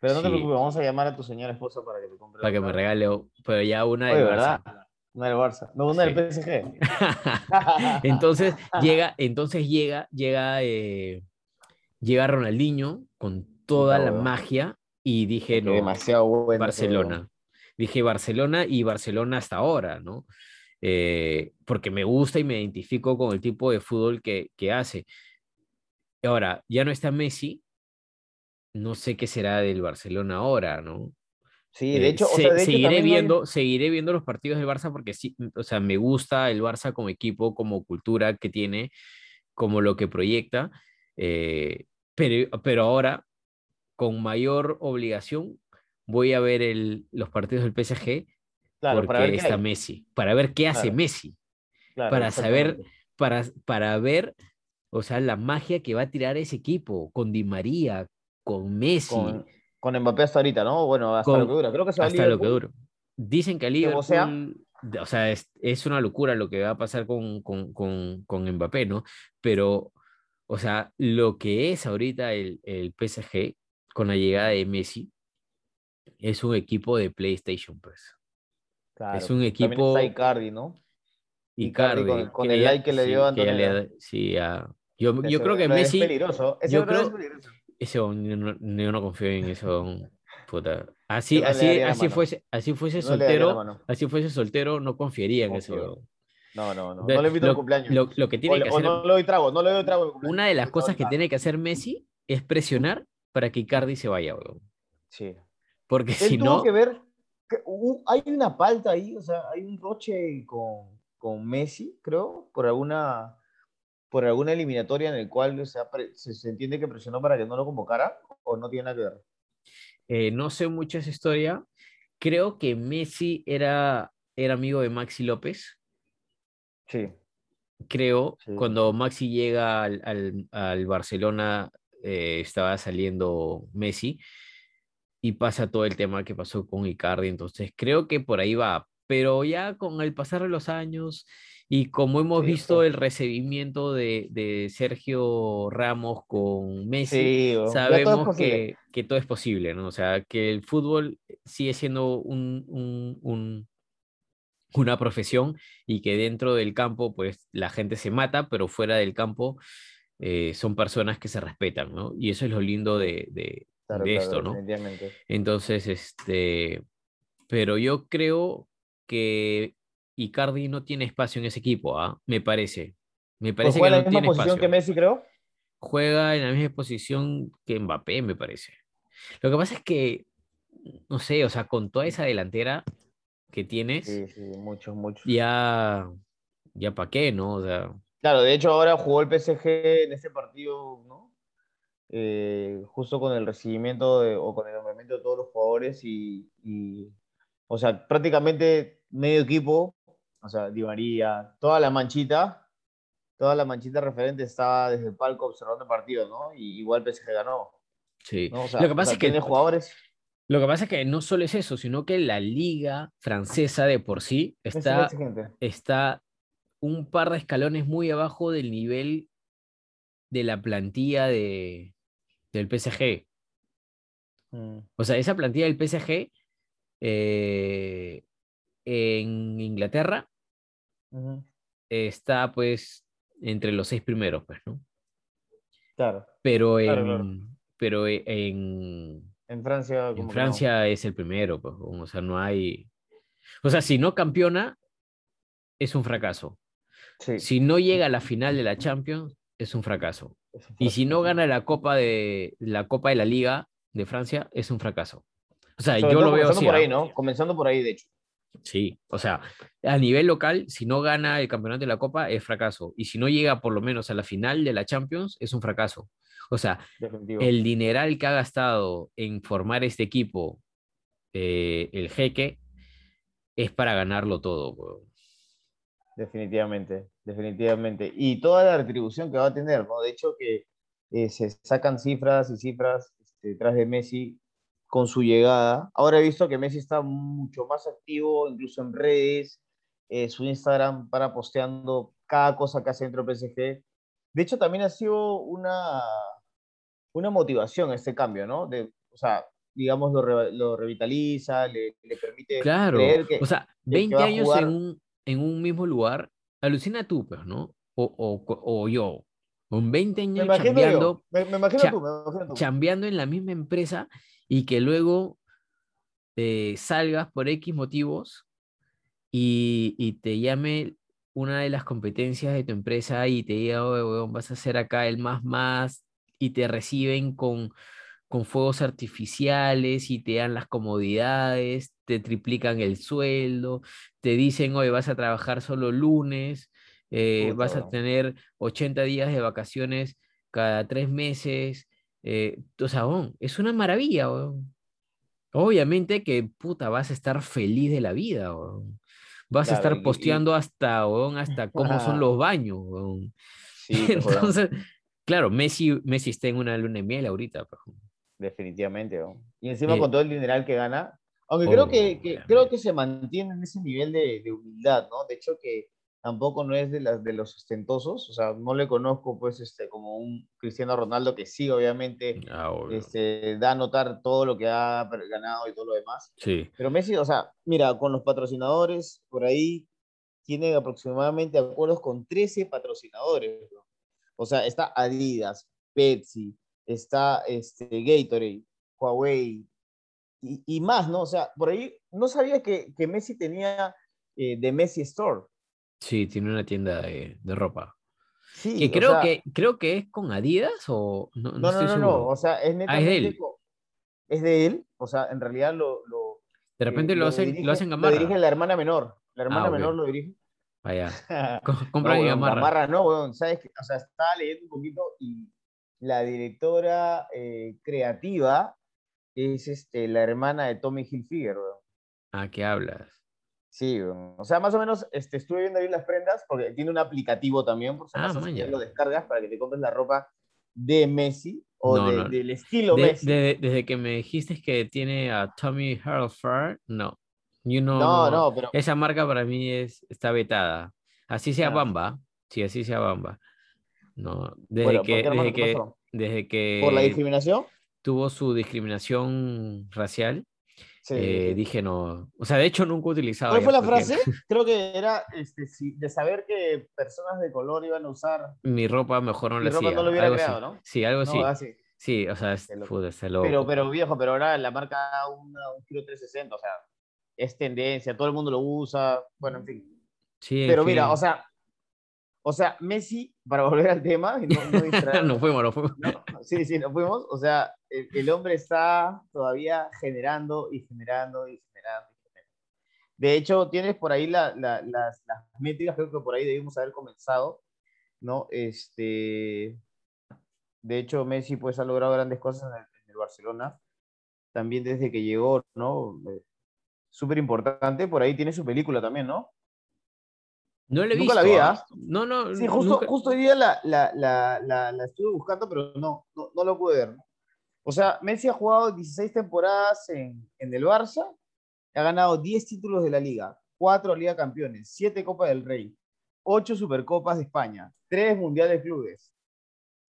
Pero no te sí. preocupes, vamos a llamar a tu señora esposa para que te compre. para que me regale, pero ya una Oye, del ¿verdad? Barça. Una del Barça. No, una Sí. del PSG. Entonces llega, entonces llega, llega, eh, llega Ronaldinho con toda la magia y dije, no, demasiado bueno. Barcelona. Dije Barcelona y Barcelona hasta ahora, ¿no? Eh, porque me gusta y me identifico con el tipo de fútbol que, que hace. Ahora, ya no está Messi, no sé qué será del Barcelona ahora, ¿no? Sí, Eh, de hecho, o se- sea, de hecho seguiré, también no hay- viendo, seguiré viendo los partidos del Barça porque sí, o sea, me gusta el Barça como equipo, como cultura que tiene, como lo que proyecta, eh, pero, pero ahora, con mayor obligación, voy a ver el, los partidos del PSG claro, porque está. Messi, para ver qué hace Claro. Messi, Claro, para saber, para, para ver, o sea, la magia que va a tirar ese equipo con Di María, con Messi. Con, con Mbappé hasta ahorita, ¿no? Bueno, hasta Con- lo que dura. Creo que se va hasta lo que Liverpool. dura. Dicen que Que, o sea- Liverpool, o sea, es, es una locura lo que va a pasar con, con, con, con Mbappé, ¿no? Pero, o sea, lo que es ahorita el, el PSG con la llegada de Messi es un equipo de PlayStation, pues. Claro, es un pues, también equipo- está Icardi, ¿no? Icardi, Icardi con- el like que le sí, dio a le sí, a- yo, yo Ese creo que Messi, Es peligroso. Ese yo brother es creo- peligroso. ese, yo no, yo no confío en eso, puta. Así, no así, así fuese, así fuese No soltero, así fuese soltero, no confiaría en claro. weón. No, no, no. No le invito lo, al cumpleaños. Lo, lo que tiene que o hacer, no le doy trago, no le doy trago. al cumpleaños. una de las cosas que tiene que hacer Messi es presionar para que Icardi se vaya, weón. Sí. Porque Él si tuvo no, que ver. Hay una palta ahí, o sea, hay un roche con, con Messi, creo, por alguna por alguna eliminatoria en el cual o sea, pre- se, se entiende que presionó para que no lo convocara, o no tiene nada que ver. eh, no sé mucho esa historia. Creo que Messi era, era amigo de Maxi López. Sí. creo, Sí. cuando Maxi llega al, al- al Barcelona, eh, estaba saliendo Messi y pasa todo el tema que pasó con Icardi, entonces creo que por ahí va, pero ya con el pasar de los años y como hemos Sí, visto el recibimiento de, de Sergio Ramos con Messi, Sí, todo sabemos posible. que, que todo es posible, ¿no? O sea, que el fútbol sigue siendo un, un- un- una profesión y que dentro del campo, pues la gente se mata, pero fuera del campo eh, son personas que se respetan, ¿no? Y eso es lo lindo de, de- Claro, de claro, esto, ¿no? Entonces, este, pero yo creo que Icardi no tiene espacio en ese equipo, ¿ah? Me parece. Me Pues parece juega que en la misma tiene posición espacio que Messi, creo. juega en la misma posición que Mbappé, me parece. Lo que pasa es que, no sé, o sea, con toda esa delantera que tienes, Sí, sí, muchos, muchos. ya, ya para qué, ¿no? O sea, Claro, de hecho ahora jugó el PSG en ese partido, ¿no? Eh, justo con el recibimiento de- o con el nombramiento de todos los jugadores y, y, o sea, prácticamente medio equipo, o sea, Di María, toda la manchita, toda la manchita referente estaba desde el palco observando el partido, ¿no? Y igual PSG ganó, sí. ¿no? O sea, Lo que o pasa sea, es que tiene jugadores. Lo que pasa es que no solo es eso, sino que la liga francesa de por sí es está, está un par de escalones muy abajo del nivel de la plantilla de, del PSG. Mm, O sea, esa plantilla del PSG eh, en Inglaterra está pues entre los seis primeros, pues, ¿no? Claro, Pero en, Claro, claro. pero e- en, en Francia. en no. Francia es el primero, pues, o sea, no hay... O sea, si no campeona, es un fracaso. Sí, Si no llega a la final de la Champions, es un fracaso. es un Y si no gana la Copa de la Copa de la Liga de Francia, es un fracaso. O sea, Sobre yo lo veo comenzando así. por ¿ah? ahí, ¿no? Comenzando por ahí, de hecho. Sí, o sea, a nivel local, si no gana el campeonato de la Copa, es fracaso. Y si no llega por lo menos a la final de la Champions, es un fracaso. O sea, Definitivo. el dineral que ha gastado en formar este equipo, eh, el jeque, es para ganarlo todo. weón. Definitivamente, definitivamente. Y toda la retribución que va a tener, ¿no? De hecho, que eh, se sacan cifras y cifras este, detrás de Messi con su llegada. Ahora he visto que Messi está mucho más activo, incluso en redes, eh, su Instagram para posteando cada cosa que hace dentro del PSG. De hecho, también ha sido una, una motivación este cambio, ¿no? De, o sea, digamos, lo, lo revitaliza, le, le, permite claro. que... O sea, 20 años en un, en un mismo lugar, alucina tú, pues, ¿no? O, o, o yo, con 20 años chambeando, me, me imagino tú, me imagino tú. chambeando en la misma empresa y que luego eh, salgas por X motivos y, y, te llame una de las competencias de tu empresa y te diga, oh, vas a ser acá el más más y te reciben con, con fuegos artificiales y te dan las comodidades, te triplican el sueldo, te dicen, hoy vas a trabajar solo lunes, eh, vas a tener 80 días de vacaciones cada tres meses. Eh, o sea, es una maravilla. Obviamente que puta, vas a estar feliz de la vida. Vas a estar posteando hasta, hasta cómo son los baños. Entonces, claro, Messi, Messi está en una luna de miel ahorita. Definitivamente. Y encima con todo el dineral que gana, aunque creo, que, que creo que se mantiene en ese nivel de, de humildad, ¿no? De hecho que tampoco no es de, las, de los ostentosos, o sea, no le conozco pues este, como un Cristiano Ronaldo que sí, obviamente, ah, este, da a notar todo lo que ha ganado y todo lo demás. Sí. Pero Messi, o sea, mira, con los patrocinadores, por ahí tiene aproximadamente acuerdos con 13 patrocinadores, ¿no? O sea, está Adidas, Pepsi, está este, Gatorade, Huawei y, y, más, ¿no? O sea, por ahí no sabía que, que Messi tenía eh, de Messi Store. Sí, tiene una tienda de, de ropa. Sí, que creo, sea, que creo que es con Adidas o no. No, no, no, no, no, o sea, es netamente. Ah, es de él. Es de él, o sea, en realidad lo. lo de repente eh, lo, hacen, dirige, lo hacen Gamarra. Lo dirige la hermana menor. La hermana ah, menor lo dirige. Vaya. Compra no, Gamarra. Gamarra no, weón. ¿Sabes? O sea, estaba leyendo un poquito y la directora eh, creativa es este, la hermana de Tommy Hilfiger, weón. Ah, ¿qué hablas? Sí, o sea, más o menos este, estuve viendo ahí las prendas porque tiene un aplicativo también, por si acaso ah, lo descargas para que te compres la ropa de Messi o no, de, no. del estilo de, Messi. De, desde que me dijiste que tiene a Tommy Hilfiger, no. You know, no, no, pero... Esa marca para mí es, está vetada. Así sea ah. Bamba, sí, así sea Bamba. No, desde bueno, que, desde que, desde que... ¿Por la discriminación? Tuvo su discriminación racial Sí, eh, dije no, o sea, de hecho nunca he utilizado. ¿Cuál fue la porque... frase? Creo que era este, de saber que personas de color iban a usar. Mi ropa mejor no la hacía. no lo hubiera creado, así. ¿no? Sí, algo así. No, así. Sí, o sea, es, fue, lo... pero, pero viejo, pero ahora la marca una, un kilo 360, o sea, es tendencia, todo el mundo lo usa, bueno, en fin. Sí, pero en mira, fin. o sea, o sea, Messi, para volver al tema, no, no nos fuimos, nos fuimos. No, sí, sí, nos fuimos. O sea, el, el, hombre está todavía generando y generando y generando. Y generando. De hecho, tienes por ahí la, la, las, las, métricas, creo que por ahí debimos haber comenzado, ¿no? Este, de hecho, Messi pues ha logrado grandes cosas en el, en el Barcelona, también desde que llegó, ¿no? Súper importante, por ahí tiene su película también, ¿no? No la he nunca visto. la vi, ¿ah? No, no. Sí, justo, nunca... justo hoy día la, la, la, la, estuve buscando, pero no, no, no lo pude ver. O sea, Messi ha jugado 16 temporadas en, en el Barça, ha ganado 10 títulos de la Liga, 4 Liga Campeones, 7 Copas del Rey, 8 Supercopas de España, 3 Mundiales de Clubes,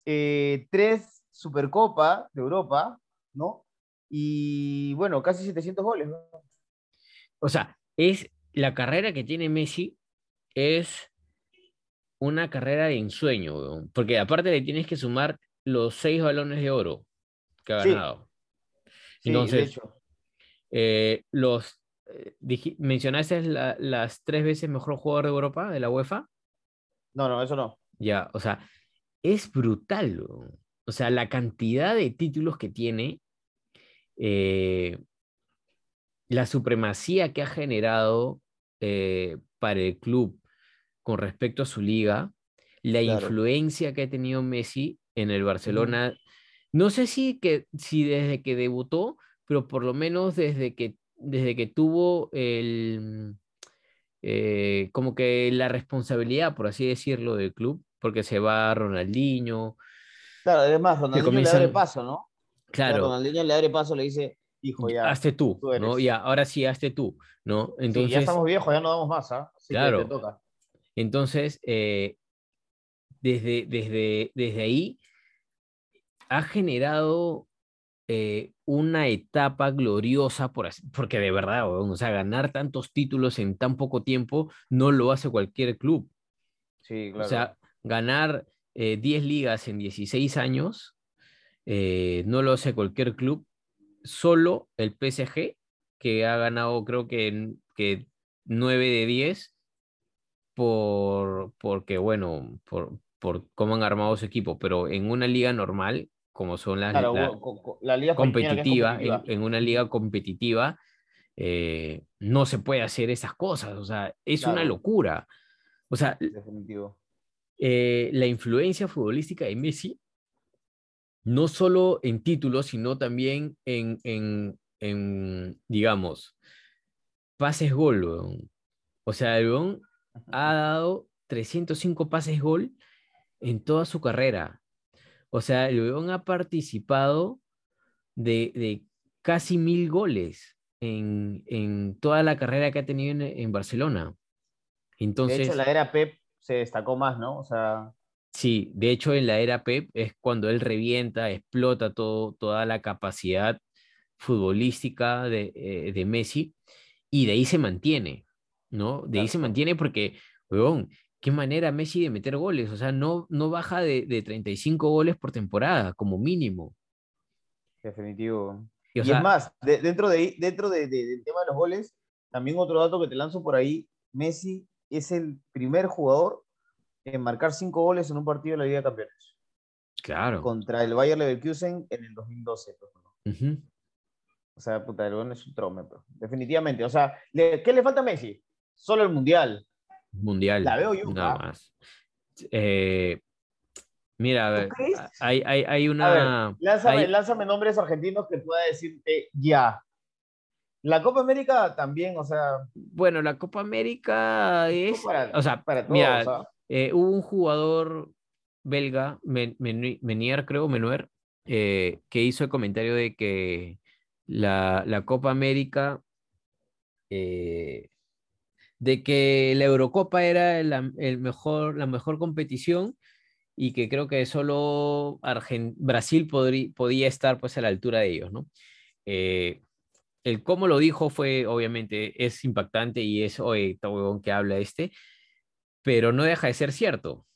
eh, 3 Supercopa de Europa, ¿no? Y bueno, casi 700 goles, ¿no? O sea, es la carrera que tiene Messi es una carrera de ensueño, porque aparte le tienes que sumar los seis balones de oro que ha Sí. ganado. Sí, Entonces, hecho. eh, los eh, mencionaste la- las tres veces mejor jugador de Europa de la UEFA. No, no, eso no. Ya, o sea, es brutal. weón. O sea, la cantidad de títulos que tiene, eh, la supremacía que ha generado para el club con respecto a su liga, la Claro. influencia que ha tenido Messi en el Barcelona. No sé si, que, si desde que debutó, pero por lo menos desde que, desde que tuvo el, eh, como que la responsabilidad, por así decirlo, del club, porque se va Ronaldinho. Claro, además, Ronaldinho comienzan- le abre paso, ¿no? Claro, Ronaldinho le abre paso, le dice, hijo, ya. hazte tú, tú ¿no? Ya, ahora sí, hazte tú, ¿no? sí, Entonces, ya estamos viejos, ya no damos más, ¿ah? Que Claro. te toca. Entonces, eh, desde, desde, desde ahí ha generado eh, una etapa gloriosa, por así- porque de verdad, o sea, ganar tantos títulos en tan poco tiempo no lo hace cualquier club. Sí, claro. O sea, ganar eh, 10 ligas en 16 años eh, no lo hace cualquier club, solo el PSG, que ha ganado creo que, que 9 de 10 por, porque, bueno, por, por cómo han armado su equipo, pero en una liga normal, como son las Claro, la- liga competitiva, en, una liga competitiva, eh, no se puede hacer esas cosas, o sea, es una locura. O sea, eh, la influencia futbolística de Messi, no solo en títulos, sino también en, en, en, digamos, pases gol. O sea, el ha dado 305 pases gol en toda su carrera. O sea, el weón ha participado de, de casi mil goles en, en toda la carrera que ha tenido en, en Barcelona. De Entonces, hecho, la era Pep se destacó más, ¿no? O sea, Sí, de hecho en la era Pep es cuando él revienta, explota todo, toda la capacidad futbolística de, eh, de Messi y de ahí se mantiene, ¿no? De ahí se mantiene porque, weón, qué manera Messi de meter goles, o sea, no, no baja de, de 35 goles por temporada como mínimo. definitivo. Y, o Y, sea, es más, de- dentro, de, dentro de- de- del tema de los goles, también otro dato que te lanzo por ahí, Messi es el primer jugador en marcar cinco goles en un partido de la Liga de Campeones claro. contra el Bayer Leverkusen en el 2012. pues, ¿no? O sea, puta, el es un trome, pues, definitivamente. O sea, ¿qué le falta a Messi? Solo el Mundial. Mundial. La veo yo, Nada ah. más. Eh, mira, a hay, hay, hay A una... ver, lánzame, hay- lánzame nombres argentinos que pueda decirte ya. La Copa América también, o sea, Bueno, la Copa América es, para, o sea, para todos. mira, ¿ah? eh, hubo un jugador belga, Men- Menier, creo, Menuer, eh, que hizo el comentario de que la, la Copa América, eh, de que la Eurocopa era la, el mejor, la mejor competición y que creo que solo Argen- Brasil podrí- podía estar pues a la altura de ellos, ¿no? Eh, el cómo lo dijo fue, obviamente, es impactante y es, oye, huevón que habla este, pero no deja de ser cierto.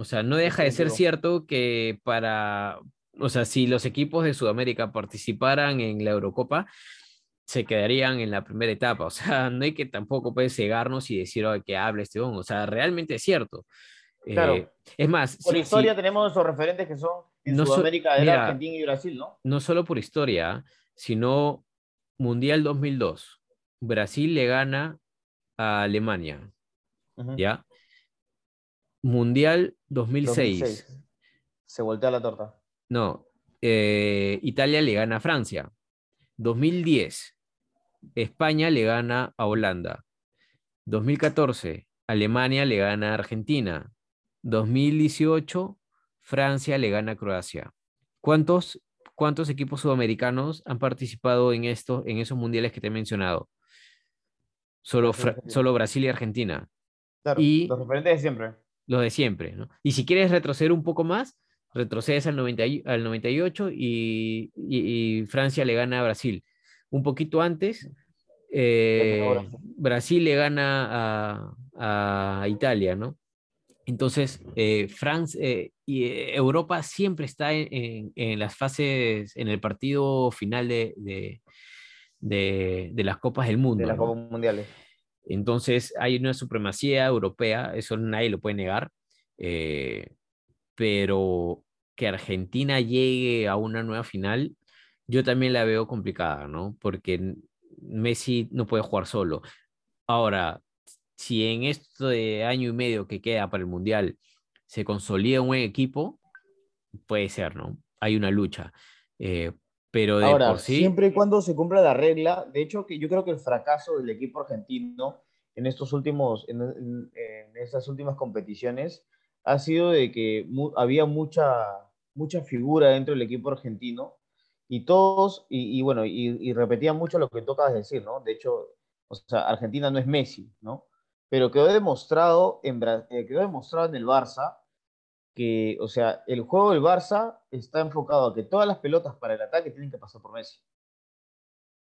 O sea, no deja de ser cierto que para, o sea, si los equipos de Sudamérica participaran en la Eurocopa, se quedarían en la primera etapa. O sea, no hay que tampoco puede cegarnos y decir "Ay, que hable este hombre. O sea, realmente es cierto. Claro. Eh, es más, Por historia tenemos nuestros referentes que son en No Sudamérica, mira, Argentina y Brasil, ¿no? no solo por historia, sino Mundial 2002. Brasil le gana a Alemania. ¿ya? Mundial 2006. 2006. Se voltea la torta. No, eh, Italia le gana a Francia. 2010, España le gana a Holanda. 2014, Alemania le gana a Argentina. 2018, Francia le gana a Croacia. ¿Cuántos, cuántos equipos sudamericanos han participado en, esto, en esos mundiales que te he mencionado? Solo, Brasil y Fra- Argentina. solo Brasil y Argentina, Claro, Y- los referentes de siempre. los de siempre. ¿no? Y si quieres retroceder un poco más, retrocedes al, 90 y- al 98 y, y- y Francia le gana a Brasil. Un poquito antes, eh, Brasil. Le gana a, a Italia, ¿no? Entonces, eh, France, eh, y eh, Europa siempre está en, en- en las fases, en el partido final de, de- de- de las Copas del Mundo. de las ¿no? Copas Mundiales. Entonces hay una supremacía europea, eso nadie lo puede negar, pero que Argentina llegue a una nueva final, yo también la veo complicada, ¿no? Porque Messi no puede jugar solo. Ahora, si en esto de año y medio que queda para el Mundial se consolida un buen equipo, puede ser, ¿no? Hay una lucha. Eh, pero de Ahora, por sí, siempre y cuando se cumpla la regla, de hecho, que yo creo que el fracaso del equipo argentino en, estos últimos, en, en, estas últimas competiciones ha sido de que había mucha, mucha figura dentro del equipo argentino y todos, y, bueno, y, y, repetía mucho lo que tocas decir, ¿no? De hecho, o sea, Argentina no es Messi, ¿no? Pero quedó demostrado en, eh, quedó demostrado en el Barça que, o sea, el juego del Barça está enfocado a que todas las pelotas para el ataque tienen que pasar por Messi.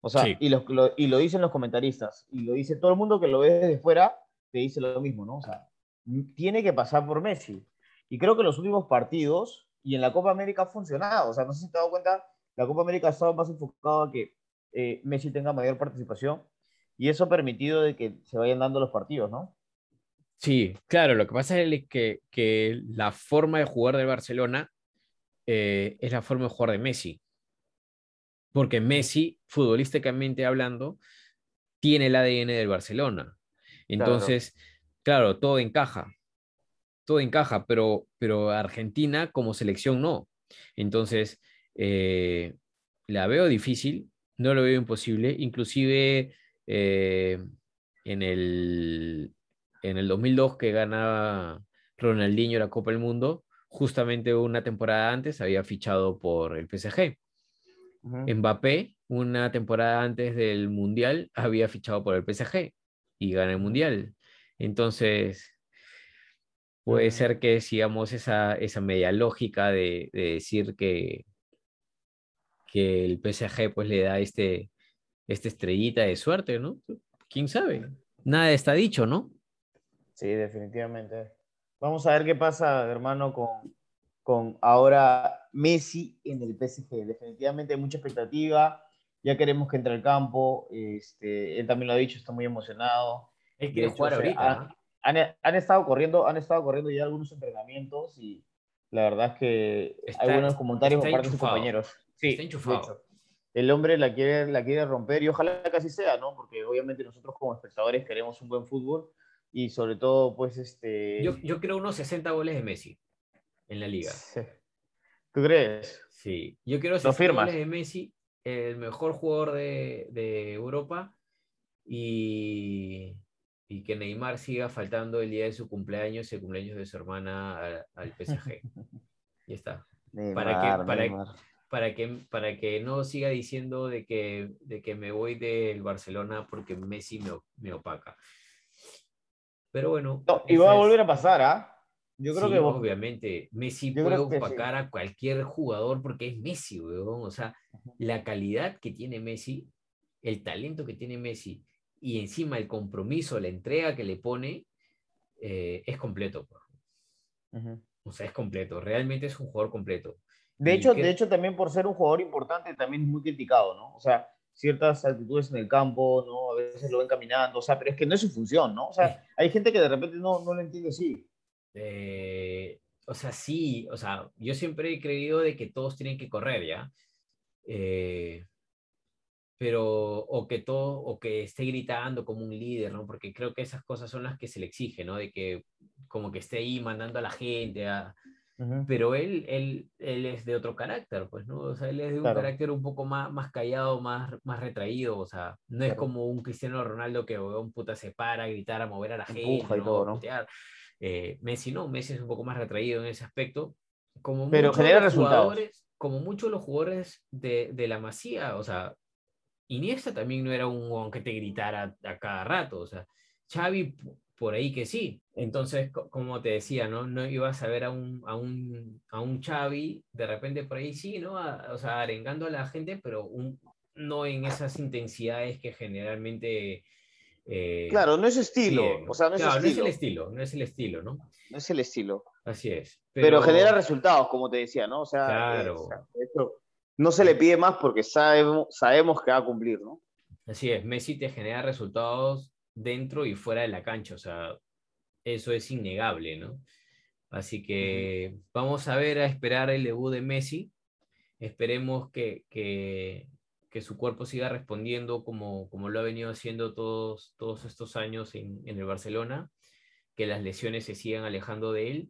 O sea, y, lo, y lo dicen los comentaristas, y lo dice todo el mundo que lo ve desde fuera, te dice lo mismo, ¿no? O sea, tiene que pasar por Messi. Y creo que en los últimos partidos y en la Copa América ha funcionado. O sea, no sé si te has dado cuenta, la Copa América ha estado más enfocada a que eh, Messi tenga mayor participación y eso ha permitido de que se vayan dando los partidos, ¿no? Sí, claro, lo que pasa es que, que la forma de jugar del Barcelona eh, es la forma de jugar de Messi. Porque Messi, futbolísticamente hablando, tiene el ADN del Barcelona. Entonces, claro, todo encaja. Todo encaja, pero, pero Argentina como selección no. Entonces, eh, la veo difícil, no lo veo imposible. Inclusive eh, en, el, en el 2002 que gana Ronaldinho la Copa del Mundo, justamente una temporada antes había fichado por el PSG. Mbappé, una temporada antes del Mundial, había fichado por el PSG y gana el Mundial. Entonces, puede ser que sigamos esa, esa media lógica de, de, decir que, que el PSG pues le da este, esta estrellita de suerte, ¿no? ¿Quién sabe? Nada está dicho, ¿no? Sí, definitivamente. Vamos a ver qué pasa, hermano, con, con ahora Messi en el PSG. Definitivamente hay mucha expectativa. Ya queremos que entre al campo. Este, él también lo ha dicho, está muy emocionado. Él quiere jugar ahorita. Han, estado corriendo, han estado corriendo ya algunos entrenamientos y la verdad es que hay buenos comentarios por parte de sus compañeros. Sí, está enchufado el hombre la quiere, la quiere romper y ojalá casi sea, ¿no? Porque obviamente nosotros como espectadores queremos un buen fútbol y sobre todo, pues, este... Yo, yo creo unos 60 goles de Messi en la liga. ¿Tú crees? Sí, yo quiero 60 goles de Messi, el mejor jugador de, de Europa y, y, que Neymar siga faltando el día de su cumpleaños, el cumpleaños de su hermana al, PSG. y está. para que, para, para que, para que no siga diciendo de que, de que me voy del Barcelona porque Messi me, me opaca. Pero bueno. y va a volver a pasar, ¿ah? Yo creo que obviamente Messi puede opacar a cualquier jugador porque es Messi, weón. O sea, la calidad que tiene Messi, el talento que tiene Messi y encima el compromiso, la entrega que le pone, eh, es completo. O sea, es completo. Realmente es un jugador completo. De hecho, de hecho, también por ser un jugador importante, también es muy criticado, ¿no? O sea, ciertas actitudes en el campo, ¿no? A veces lo ven caminando, o sea, pero es que no es su función, ¿no? O sea, hay gente que de repente no, no lo entiende así. Eh, o sea, sí, o sea, yo siempre he creído de que todos tienen que correr, ¿ya? Eh, pero, o que todo, o que esté gritando como un líder, ¿no? Porque creo que esas cosas son las que se le exige, ¿no? De que como que esté ahí mandando a la gente a, pero él, él, él es de otro carácter, pues, ¿no? O sea, él es de un carácter un poco más, más callado, más, más retraído, o sea, no es como un Cristiano Ronaldo que un puta se para a gritar, a mover a la gente, y todo, ¿no? Eh, Messi no, Messi es un poco más retraído en ese aspecto. Como Pero genera resultados. Como muchos los jugadores de, de la Masía, o sea, Iniesta también no era un que te gritara a cada rato, o sea, Xavi por ahí que sí. Entonces, como te decía, ¿no? No ibas a ver a un, a un, a un Xavi, de repente por ahí sí, ¿no? o sea, arengando a la gente, pero un, no en esas intensidades que generalmente... Eh, claro, no es estilo. O sea, no es, claro, no es el estilo, no es el estilo, ¿no? No es el estilo. Así es. Pero, genera resultados, como te decía, ¿no? O sea, claro. no se le pide más porque sabemos, sabemos que va a cumplir, ¿no? Así es, Messi te genera resultados dentro y fuera de la cancha, o sea, eso es innegable, ¿no? Así que vamos a ver, a esperar el debut de Messi. Esperemos que, que, que su cuerpo siga respondiendo como, como lo ha venido haciendo todos, todos estos años en, en el Barcelona, que las lesiones se sigan alejando de él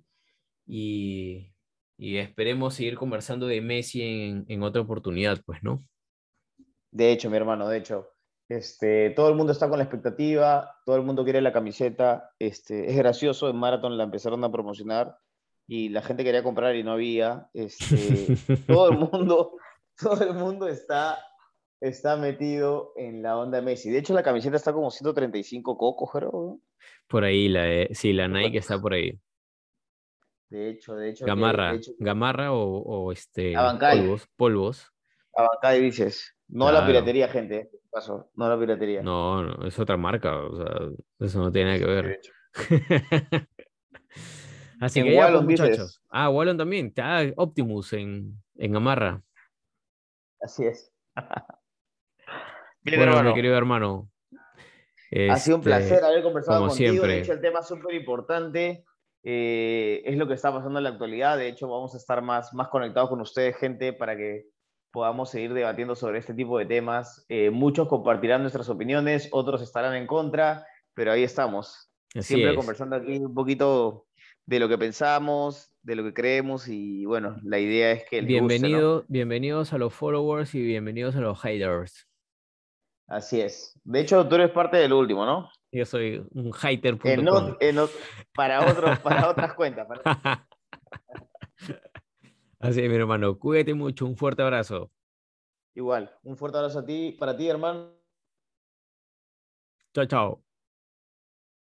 y, y esperemos seguir conversando de Messi en, en, otra oportunidad, pues, ¿no? De hecho, mi hermano, de hecho. Este, todo el mundo está con la expectativa, todo el mundo quiere la camiseta. Este, es gracioso, en Marathon la empezaron a promocionar y la gente quería comprar y no había. Este, todo el mundo, todo el mundo está, está metido en la onda de Messi. De hecho, la camiseta está como 135 cocos, creo. Por ahí, la de, sí, la Nike está por ahí. De hecho, de hecho. Gamarra, de hecho, Gamarra o, o este Abancay. polvos, polvos. Abancay dices. No la Claro. piratería, gente. Este No la piratería. No, no, es otra marca, o sea, eso no tiene nada que ver. Así En que ya, pues, Wallon dices. muchachos. Ah, Wallon también. Ah, Optimus en, en Gamarra. Así es. Bien, Bueno, mi hermano. querido hermano. Ha sido un este, placer haber conversado como contigo. siempre. De hecho, el tema es súper importante. eh, es lo que está pasando en la actualidad. De hecho, vamos a estar más, más conectados con ustedes, gente, para que podamos seguir debatiendo sobre este tipo de temas. Eh, muchos compartirán nuestras opiniones, otros estarán en contra, pero ahí estamos. Así Siempre es. conversando aquí un poquito de lo que pensamos, de lo que creemos y bueno, la idea es que les guste, ¿no? Bienvenido, bienvenidos a los followers y bienvenidos a los haters. Así es. De hecho, tú eres parte del último, ¿no? Yo soy un hater.com. En en para, otros, para otras cuentas. para- Así es, mi hermano. Cuídate mucho. Un fuerte abrazo. Igual, un fuerte abrazo a ti, para ti, hermano. Chao, chao.